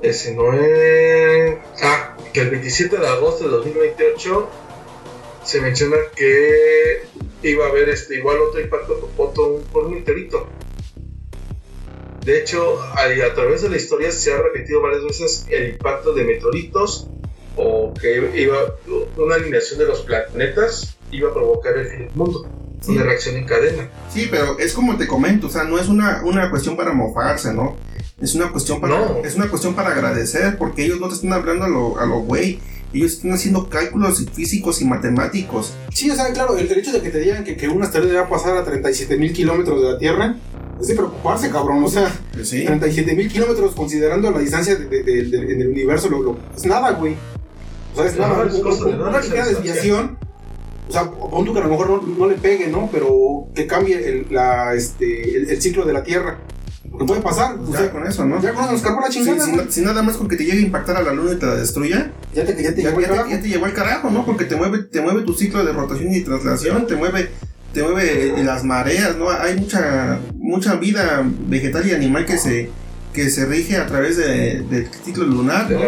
ese no es, ah, que el 27 de agosto de 2028 se menciona que iba a haber este, igual otro impacto por, por un meteorito. De hecho, a, través de la historia se ha repetido varias veces el impacto de meteoritos o que iba una alineación de los planetas iba a provocar el fin del mundo. Una reacción en cadena. Sí, pero es como te comento, o sea, no es una, una cuestión para mofarse, ¿no? Es una cuestión para, es una cuestión para agradecer, porque ellos no te están hablando a lo, a lo güey. Ellos están haciendo cálculos físicos y matemáticos. Sí, o sea, claro, el derecho de que te digan que, que un asteroide va a pasar a 37 mil kilómetros de la Tierra es de preocuparse, cabrón. O sea, pues sí. 37 mil kilómetros considerando la distancia de, de, en el universo, lo, es nada, güey. O sea, es nada. una ligera desviación. O sea, pon que a lo mejor no, no, le pegue, ¿no? Pero que cambie el, la, este, el ciclo de la Tierra. ¿Qué puede pasar. ya con eso, ¿no? Ya con eso nos cargó la chingada. si, nada más con que te llegue a impactar a la luna y te la destruya, ya te, ya te, llevó, ya, te llevó al carajo, ¿no? Porque te mueve, te mueve tu ciclo de rotación y traslación, te mueve, te mueve las mareas, ¿no? Hay mucha, mucha vida vegetal y animal que se, que se rige a través de, del ciclo lunar. ¿no?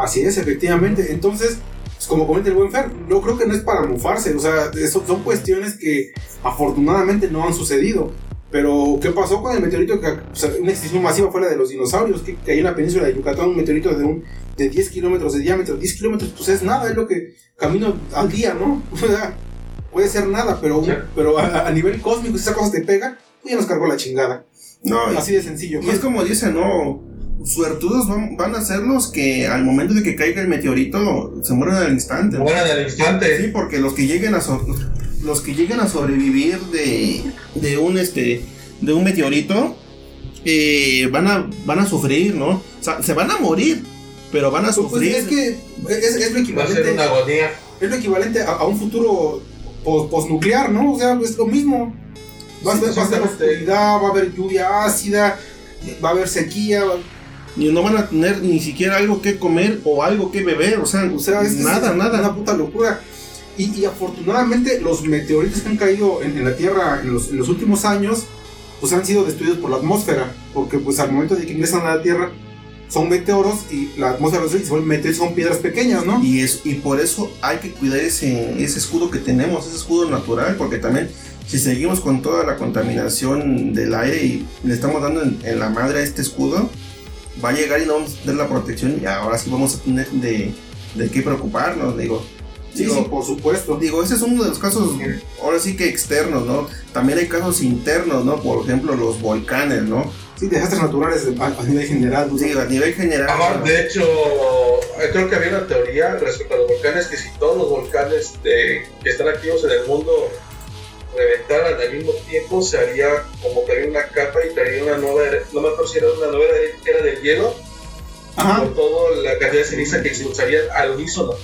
Así es, efectivamente. Entonces, pues, como comenta el buen Fer, yo creo que no es para mufarse, o sea, eso son cuestiones que afortunadamente no han sucedido. Pero, ¿qué pasó con el meteorito? Que, una extinción masiva fuera de los dinosaurios, que cayó en la península de Yucatán, un meteorito de, un, de 10 kilómetros de diámetro. 10 kilómetros, pues es nada, es lo que camino al día, ¿no? O sea, puede ser nada, pero, pero a, nivel cósmico, si esa cosa te pega, pues ya nos cargó la chingada. No, así de sencillo. Y es como dice, ¿no? suertudos van, van a ser los que al momento de que caiga el meteorito se mueren al instante. ¿no? Mueran al instante. Sí, porque los que lleguen a so- los que lleguen a sobrevivir de, de un este de un meteorito eh, van a van a sufrir, ¿no? O sea, se van a morir, pero van a Pues, pues, sufrir. es que es, es lo Va a ser equivalente, una agonía. es lo equivalente a, a un futuro pos- posnuclear, ¿no? O sea, es lo mismo. Va a, Sí, va a oscuridad, va a haber lluvia ácida, va a haber sequía, va- y no van a tener ni siquiera algo que comer o algo que beber, o sea, o sea, es, nada, es nada. una puta locura. Y, y afortunadamente los meteoritos que han caído en, en la Tierra en los, en los últimos años, pues han sido destruidos por la atmósfera, porque pues al momento de que ingresan a la Tierra son meteoros y la atmósfera se vuelven meteoros, son piedras pequeñas, ¿no? Y, es, y por eso hay que cuidar ese, ese escudo que tenemos, ese escudo natural, porque también si seguimos con toda la contaminación del aire y le estamos dando en, en la madre a este escudo, va a llegar y no vamos a tener la protección y ahora sí vamos a tener de, de qué preocuparnos, digo. Sí, Digo, sí, por supuesto. Digo, ese es uno de los casos, ahora sí que externos, ¿no? También hay casos internos, ¿no? Por ejemplo, los volcanes, ¿no? Sí, desastres naturales a, a nivel general. ¿no? Sí, a nivel general. Ajá, de hecho, eh, creo que había una teoría respecto a los volcanes que si todos los volcanes de- que están activos en el mundo reventaran al mismo tiempo, se haría como que haría una capa y traería una nueva, no me acuerdo si era una nueva era del hielo, Ajá, por toda la cantidad de ceniza que expulsaría al unísono.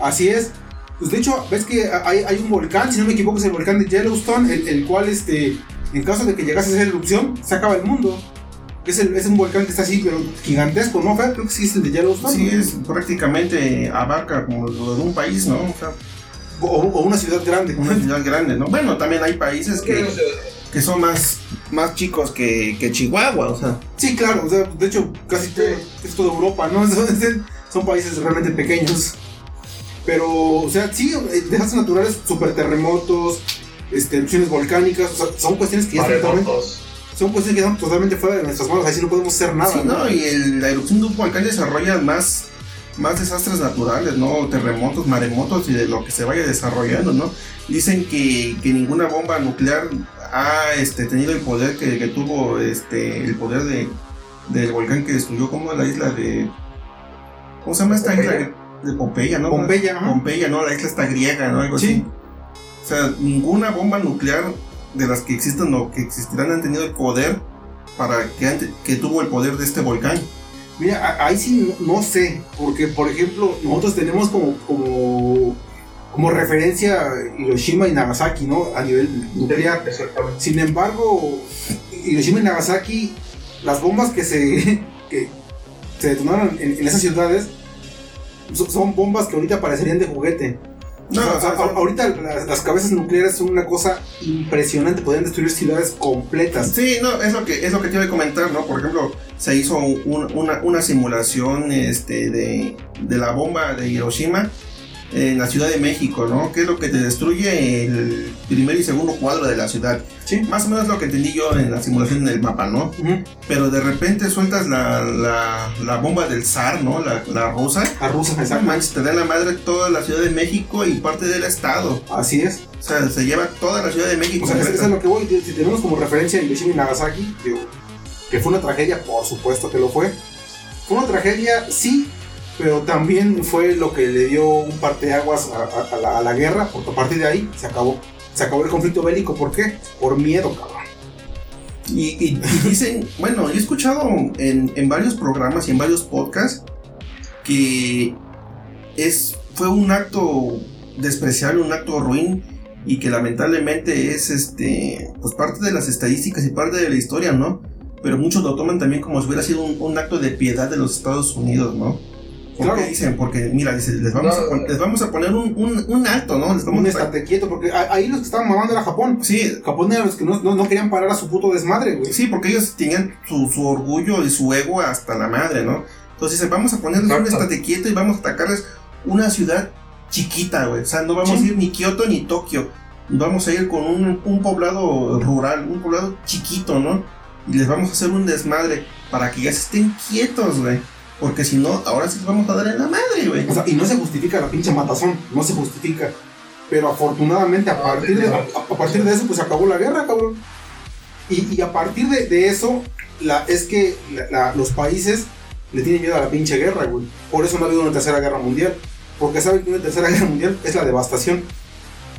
Así es. Pues de hecho, ves que hay, hay un volcán, si no me equivoco, es el volcán de Yellowstone, el, el cual, este, en caso de que llegase a hacer erupción, se acaba el mundo. Es, el- es un volcán que está así, pero gigantesco, ¿no? Fer? Creo que sí es el de Yellowstone. Sí, es prácticamente abarca como lo de un país, ¿no? O sea, O, o una ciudad grande. una ciudad grande, ¿no? Bueno, también hay países que- que son más, más chicos que, que Chihuahua, o sea. Sí, claro, o sea, de hecho, casi todo, es toda Europa, ¿no? Son, son países realmente pequeños. Pero, o sea, sí, eh, desastres naturales, super terremotos, este, erupciones volcánicas, o sea, son cuestiones que ya están totalmente, maremotos. son cuestiones que están totalmente fuera de nuestras manos, ahí sí no podemos hacer nada. Sí, ¿no? ¿no? Y el- la erupción de un volcán desarrolla más, más desastres naturales, ¿no? Terremotos, maremotos y de lo que se vaya desarrollando, ¿no? Dicen que, que ninguna bomba nuclear ha este, tenido el poder que, que tuvo este, el poder de, del volcán que destruyó como la isla de... ¿Cómo se llama esta isla? De Pompeya, ¿no? Pompeya. Pompeya, ¿no? La isla está griega, ¿no? Algo Sí. así. O sea, ninguna bomba nuclear de las que existen o que existirán han tenido el poder para que, ante- que tuvo el poder de este volcán. Mira, ahí sí no, no sé, porque por ejemplo, nosotros tenemos como, como, como referencia Hiroshima y Nagasaki, ¿no? A nivel nuclear. Exactamente. Sin embargo, Hiroshima y Nagasaki, las bombas que se, que se detonaron en, en esas ciudades son bombas que ahorita parecerían de juguete. No, O sea, o sea, a- ahorita las, las cabezas nucleares son una cosa impresionante, podrían destruir ciudades completas. Sí, no, es lo que es lo que te iba a comentar, ¿no? Por ejemplo, se hizo un- una, una simulación este, de, de la bomba de Hiroshima en la Ciudad de México, ¿no? Que es lo que te destruye el primer y segundo cuadro de la ciudad. Sí. Más o menos lo que entendí yo en la simulación del mapa, ¿no? Ujú. Pero de repente sueltas la, la, la bomba del zar, ¿no? La, la rusa. A Rusia, No exacto. manches, te da la madre toda la Ciudad de México y parte del estado. Así es. O sea, se lleva toda la Ciudad de México. O sea, es a lo que voy. Si tenemos como referencia a Hiroshima y Nagasaki, digo, que fue una tragedia, por supuesto que lo fue. Fue una tragedia, sí, pero también fue lo que le dio un parteaguas a, a- a la, a la guerra, porque a partir de ahí se acabó. Se acabó el conflicto bélico, ¿por qué? Por miedo, cabrón. Y, dicen, bueno, yo he escuchado en, varios programas y en varios podcasts que es, fue un acto despreciable, un acto ruin y que lamentablemente es este pues parte de las estadísticas y parte de la historia, ¿no? Pero muchos lo toman también como si hubiera sido un acto de piedad de los Estados Unidos, ¿no? ¿Por Claro. qué dicen? Porque, mira, dice, les vamos, a, pon- les vamos a poner un, un, un alto, ¿no? Les vamos Un a- estate quieto, porque ahí los que estaban mamando era Japón. Sí, Japón eran los que no, no- no querían parar a su puto desmadre, güey. Sí, porque ellos tenían su, su orgullo y su ego hasta la madre, ¿no? Entonces dicen, vamos a ponerles un estate quieto y vamos a atacarles una ciudad chiquita, güey. O sea, no vamos Sí. a ir ni Kioto ni Tokio. Vamos a ir con un, un poblado rural, un poblado chiquito, ¿no? Y les vamos a hacer un desmadre para que ya se estén quietos, güey. Porque si no, ahora sí vamos a dar en la madre, güey. O sea, y no se justifica la pinche matazón, no se justifica. Pero afortunadamente a partir de, a, partir de eso pues acabó la guerra, cabrón. Y, y a partir de, de eso, la, es que la- la- los países le tienen miedo a la pinche guerra, güey. Por eso no ha habido una tercera guerra mundial. Porque saben que una tercera guerra mundial es la devastación.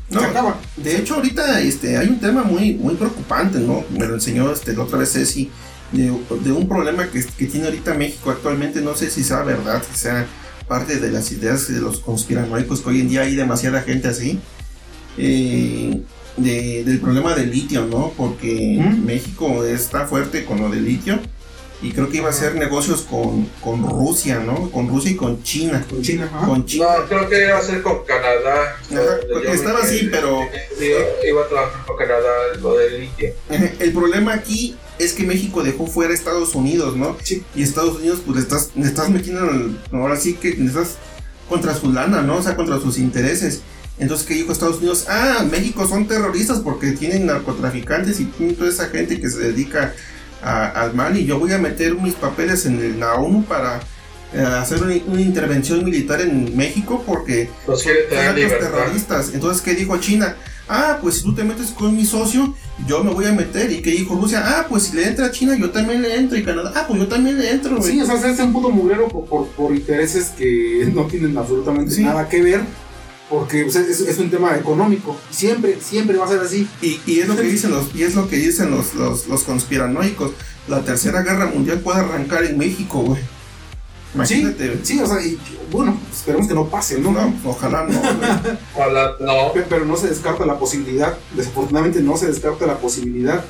No, Se acaba. De hecho, ahorita este, hay un tema muy, muy preocupante, ¿no? Me lo enseñó este, la otra vez Ceci, de, de un problema que, que tiene ahorita México actualmente. No sé si sea verdad, que sea parte de las ideas de los conspiranoicos, que hoy en día hay demasiada gente así. eh, de- del problema del litio, ¿no? Porque ¿Mm? México está fuerte con lo del litio. Y creo que iba a hacer negocios con, con Rusia, ¿no? Con Rusia y con China. Con China. Con China. No, creo que iba a ser con Canadá. Ajá, estaba así, pero- Iba, iba a trabajar con Canadá lo del litio. El problema aquí es que México dejó fuera a Estados Unidos, ¿no? Sí. Y Estados Unidos, pues le estás, le estás metiendo, el- ahora sí que le estás contra su lana, ¿no? O sea, contra sus intereses. Entonces, ¿qué dijo Estados Unidos? Ah, México son terroristas porque tienen narcotraficantes y tienen toda esa gente que se dedica a- al mal y yo voy a meter mis papeles en la ONU para eh, hacer una, una intervención militar en México porque son terroristas. Entonces, ¿qué dijo China? Ah, pues si tú te metes con mi socio, yo me voy a meter. ¿Y qué dijo Rusia? Ah, pues si le entra a China, yo también le entro. Y Canadá, ah, pues yo también le entro, güey. Sí, o sea, se hace un puto mugrero por, por, por intereses que no tienen absolutamente Sí. nada que ver. Porque es, es un tema económico. Siempre, siempre va a ser así. Y, y es lo que dicen los, y es lo que dicen los, los, los conspiranoicos. La tercera guerra mundial puede arrancar en México, güey. Imagínate, güey. Sí, o sea, y bueno, esperemos que no pase, ¿no? No, ojalá no. Ojalá, no. Pe- Pero no se descarta la posibilidad. Desafortunadamente no se descarta la posibilidad.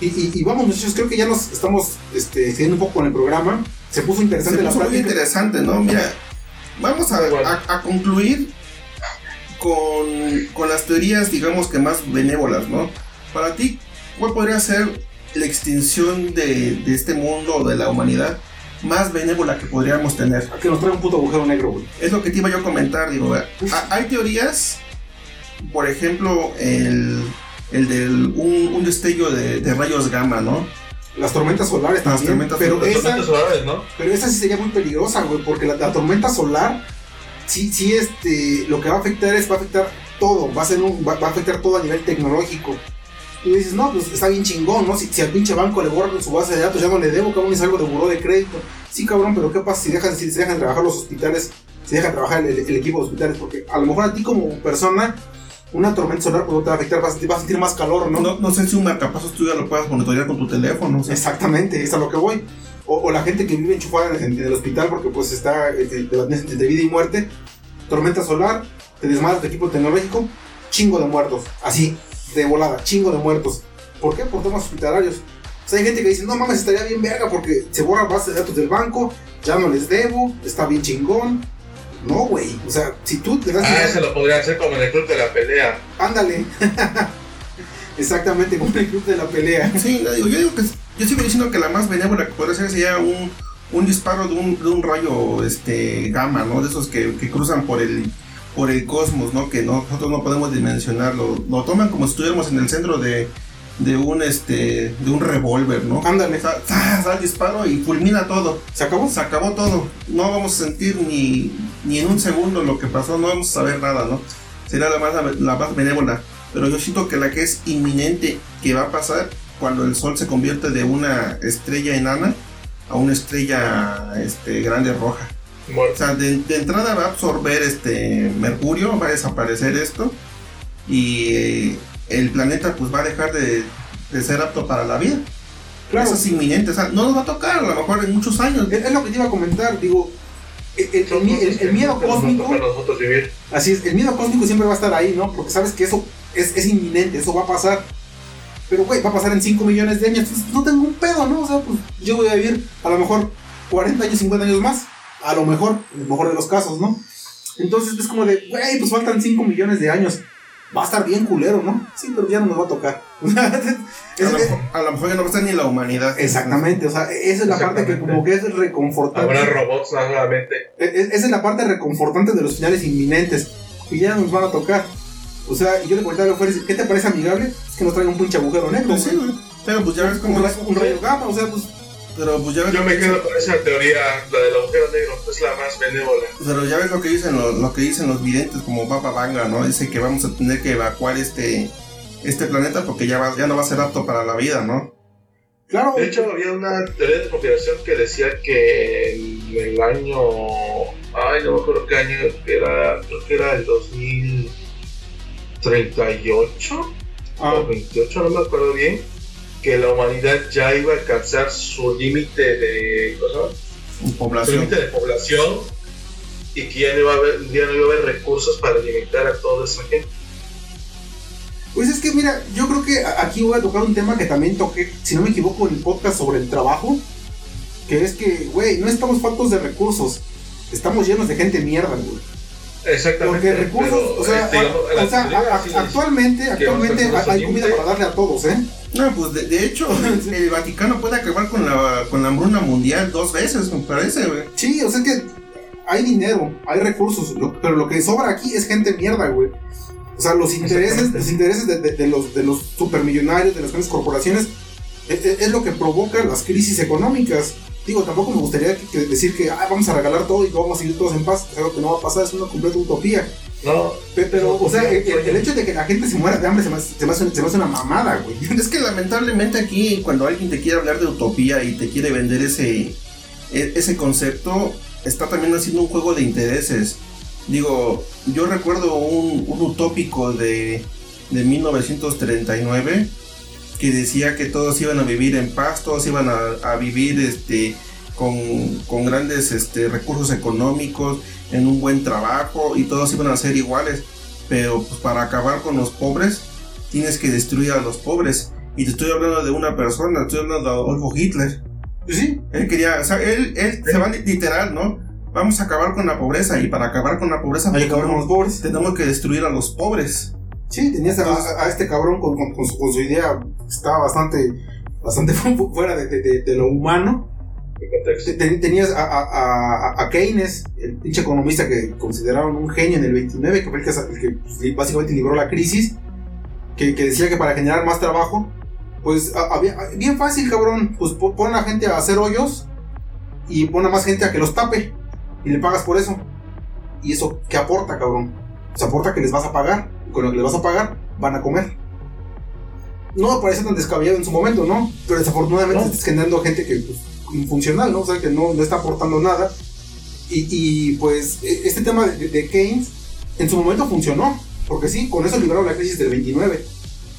Y, y, y vamos, muchachos, creo que ya nos estamos este, un poco con el programa. Se puso Se interesante la puso muy interesante, ¿no? Mira, vamos a, Bueno. a- a concluir con, con las teorías, digamos que más benévolas, ¿no? Para ti, ¿cuál podría ser la extinción de, de este mundo o de la humanidad más benévola que podríamos tener? A que nos trae un puto agujero negro, güey. Es lo que te iba yo a comentar, digo, a- hay teorías, por ejemplo, el, el del un, un destello de, de rayos gamma, ¿no? Las tormentas solares Las también. tormentas pero, solares. Los esa, tormentas solares, ¿no? pero esa sí sería muy peligrosa, güey. Porque la, la tormenta solar, sí, sí, este, lo que va a afectar es, va a afectar todo. Va a, ser un- va, va a afectar todo a nivel tecnológico. Tú dices, no, pues está bien chingón, ¿no? Si, si al pinche banco le borran su base de datos, ya no le debo, cabrón, y salgo de buró de crédito. Sí, cabrón, pero ¿qué pasa si dejan, si dejan trabajar los hospitales? Si dejan trabajar el, el equipo de hospitales, porque a lo mejor a ti como persona, una tormenta solar pues, no te va a afectar, vas, a- vas a sentir más calor, ¿no? No, no sé si un marcapasos tú ya lo puedas monitorear con tu teléfono, sea, Exactamente, es a lo que voy. O, o la gente que vive enchufada en, en el hospital porque pues está eh, eh, de, de vida y muerte, tormenta solar, te desmadra tu equipo tecnológico, chingo de muertos, así, de volada, chingo de muertos. ¿Por qué? Por temas hospitalarios. O sea, hay gente que dice, no mames, estaría bien verga porque se borra base de datos del banco, ya no les debo, está bien chingón. No, güey, o sea, si tú te das... Ah, ese lo podría hacer como en el club de la pelea. Ándale. Exactamente, como el club de la pelea. Sí, no, digo, yo digo que yo sigo diciendo que la más benévola que podría ser sería un, un disparo de un, de un rayo este gamma, ¿no? De esos que, que cruzan por el por el cosmos, ¿no? Que no- nosotros no podemos dimensionarlo. Lo toman como si estuviéramos en el centro de, de un este de un revólver, ¿no? Ándale, Sa- sa- Da el disparo y fulmina todo. ¿se acabó? Se acabó todo. No vamos a sentir ni, ni en un segundo lo que pasó, no vamos a saber nada, ¿no? Sería la más, la más benévola. Pero yo siento que la que es inminente que va a pasar cuando el Sol se convierte de una estrella enana a una estrella este, grande roja. O sea, de, de entrada va a absorber este Mercurio, va a desaparecer esto y eh, el planeta pues va a dejar de, de ser apto para la vida. Claro. Eso es inminente, o sea, no nos va a tocar a lo mejor en muchos años. Es, es lo que te iba a comentar, digo, el, el- el mi- el- el miedo cósmico, nosotros vivir. así es, el miedo cósmico siempre va a estar ahí, ¿no? Porque sabes que eso es, es inminente, eso va a pasar. Pero, güey, va a pasar en 5 millones de años, entonces no tengo un pedo, ¿no? O sea, pues yo voy a vivir a lo mejor 40 años, 50 años más, a lo mejor, en el mejor de los casos, ¿no? Entonces es como de, güey, pues faltan 5 millones de años. Va a estar bien culero, ¿no? Sí, pero ya no nos va a tocar. A lo, Es- mejor- a lo mejor ya no va a estar ni la humanidad. Exactamente, o sea, esa es la parte que como que es reconfortante. Habrá robots nuevamente. E- e- Esa es la parte reconfortante de los finales inminentes. Y ya nos van a tocar. O sea, y yo le comentaba a Fuerza, ¿qué te parece amigable? Es que nos traiga un pinche agujero negro. Pues sí, güey. Pero pues ya ves ra- un rayo gamma, o sea, pues. Pero pues ya ves Yo me que quedo dicen- con esa teoría, la del agujero negro, es la más benévola. Pero ya ves lo que dicen los, lo que dicen los videntes como Baba Vanga, ¿no? Dice que vamos a tener que evacuar este este planeta porque ya va, ya no va a ser apto para la vida, ¿no? Claro. De hecho, había una teoría de conspiración que decía que en el año. Ay, no me acuerdo qué año era. Creo que era el 2038 Ah, o 28, no me acuerdo bien. Que la humanidad ya iba a alcanzar su límite de. Población. límite de población y que ya no, iba a haber, ya no iba a haber recursos para alimentar a toda esa gente. Pues es que mira, yo creo que aquí voy a tocar un tema que también toqué, si no me equivoco, en el podcast sobre el trabajo. Que es que, güey, no estamos faltos de recursos. Estamos llenos de gente mierda, güey. Exactamente. Porque recursos, pero, o sea, este, digamos, a- la o sea, a- a- actualmente, actualmente hay comida para darle a todos, ¿eh? No, pues de, de hecho, el Vaticano puede acabar con la, con la hambruna mundial dos veces, me parece, güey. Sí, o sea que hay dinero, hay recursos, lo- pero lo que sobra aquí es gente mierda, güey. O sea, los intereses, los intereses de, de- de los, de los supermillonarios, de las grandes corporaciones, e- e- es, lo que provoca las crisis económicas. Digo, tampoco me gustaría que- que decir que ah, vamos a regalar todo y vamos a seguir todos en paz. Es algo que no va a pasar, es una completa utopía. No, Pe- Pero, o sea, el, hecho de que la gente se muera de hambre se me, hace- se me hace, se me hace una mamada, güey. Es que lamentablemente aquí, cuando alguien te quiere hablar de utopía y te quiere vender ese, e- ese concepto, está también haciendo un juego de intereses. Digo, yo recuerdo un, un utópico de, de 1939 que decía que todos iban a vivir en paz, todos iban a, a vivir este, con, con grandes este, recursos económicos, en un buen trabajo y todos iban a ser iguales. Pero pues, para acabar con los pobres, tienes que destruir a los pobres. Y te estoy hablando de una persona, estoy hablando de Adolfo Hitler. Sí, Él quería, o sea, él, él se va li- literal, ¿no? Vamos a acabar con la pobreza y para acabar con la pobreza hay que acabar con los pobres. tenemos que destruir a los pobres. Sí, tenías a, a- este cabrón con, con- con su, con su idea, estaba bastante, bastante fu- fuera de, de- de- lo humano. Tenías a, a- a- Keynes, el pinche economista que consideraron un genio en el 29, que fue el que, el que, pues, básicamente libró la crisis, que, que decía que para generar más trabajo, pues había, bien fácil, cabrón, pues po- pon a la gente a hacer hoyos y pon a más gente a que los tape y le pagas por eso. ¿Y eso qué aporta, cabrón? Pues aporta que les vas a pagar, con lo que les vas a pagar van a comer. No me parece tan descabellado en su momento, ¿no? Pero desafortunadamente No. estás generando gente que, pues, infuncional, ¿no? O sea, que no, no está aportando nada. Y, y, pues e- este tema de, de Keynes en su momento funcionó, porque sí, con eso libraron la crisis del 29.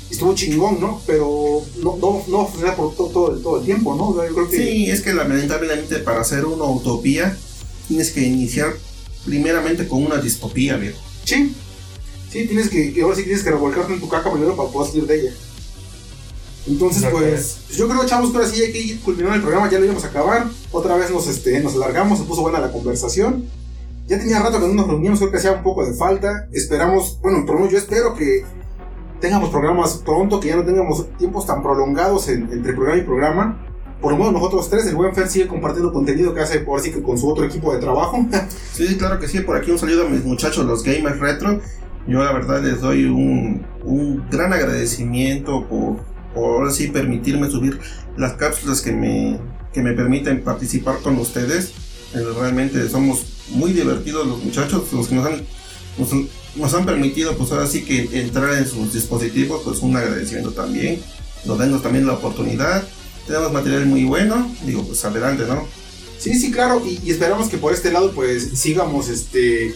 Estuvo chingón, ¿no? Pero no, no, no va a funcionar por to- todo, el- todo el tiempo, ¿no? O sea, yo creo que... Sí, es que lamentablemente para hacer una utopía tienes que iniciar primeramente con una distopía, viejo. Sí, sí, tienes que, ahora sí tienes que revolcarte en tu caca primero para poder salir de ella. Entonces, pues, yo creo, chavos, que ahora sí hay que ir culminando el programa, ya lo íbamos a acabar. Otra vez nos, este, nos alargamos, se puso buena la conversación. Ya tenía rato que no nos reuníamos, creo que hacía un poco de falta. Esperamos, bueno, por lo menos yo espero que tengamos programas pronto, que ya no tengamos tiempos tan prolongados en- entre programa y programa. Por lo menos nosotros tres, el buen Fer sigue compartiendo contenido que hace por así que con su otro equipo de trabajo. Sí, claro que sí, por aquí un saludo a mis muchachos, los gamers retro. Yo la verdad les doy un, un gran agradecimiento por, por ahora sí permitirme subir las cápsulas que me, que me permiten participar con ustedes. Eh, Realmente somos muy divertidos los muchachos, los que nos han, nos, han permitido pues ahora sí que entrar en sus dispositivos, pues un agradecimiento también. Nos denos también la oportunidad. Tenemos material muy bueno, digo pues adelante, ¿no? Sí, sí, claro, y, y esperamos que por este lado pues sigamos este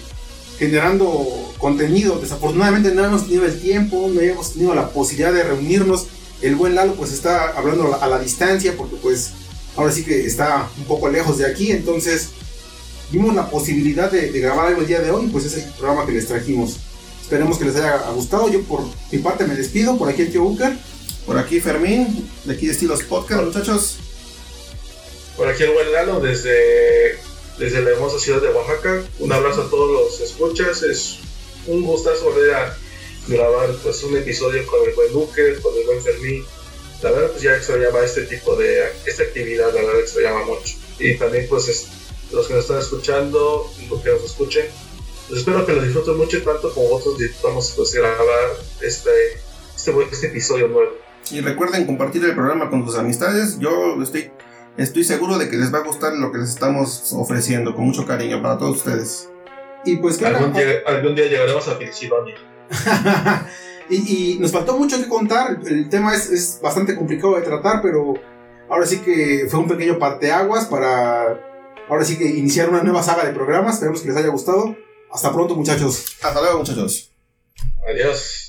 generando contenido. Desafortunadamente no hemos tenido el tiempo, no hemos tenido la posibilidad de reunirnos. El buen Lalo pues está hablando a la, a la distancia porque pues ahora sí que está un poco lejos de aquí, entonces vimos la posibilidad de, de grabar algo el día de hoy, pues es el programa que les trajimos. Esperemos que les haya gustado. Yo por mi parte me despido, por aquí el tío Booker. Por aquí Fermín, de aquí de Estilos Podcast, muchachos. Por aquí el buen Lalo desde, desde la hermosa ciudad de Oaxaca. Un abrazo a todos los escuchas. Es un gustazo volver a grabar pues, un episodio con el buen Duque, con el buen Fermín. La verdad pues ya extrañaba este tipo de esta actividad, la verdad extrañaba mucho. Y también pues es- los que nos están escuchando, los que nos escuchen, pues espero que lo disfruten mucho tanto como nosotros disfrutamos pues grabar este, este, este episodio nuevo. Y recuerden compartir el programa con sus amistades. Yo estoy, estoy seguro de que les va a gustar lo que les estamos ofreciendo, con mucho cariño para todos ustedes. Y pues claro, Algún día, algún día llegaremos a Pensilvania. y, y nos faltó mucho que contar. El tema es, es bastante complicado de tratar, pero ahora sí que fue un pequeño parteaguas para ahora sí que iniciar una nueva saga de programas. Esperemos que les haya gustado. Hasta pronto, muchachos. Hasta luego, muchachos. Adiós.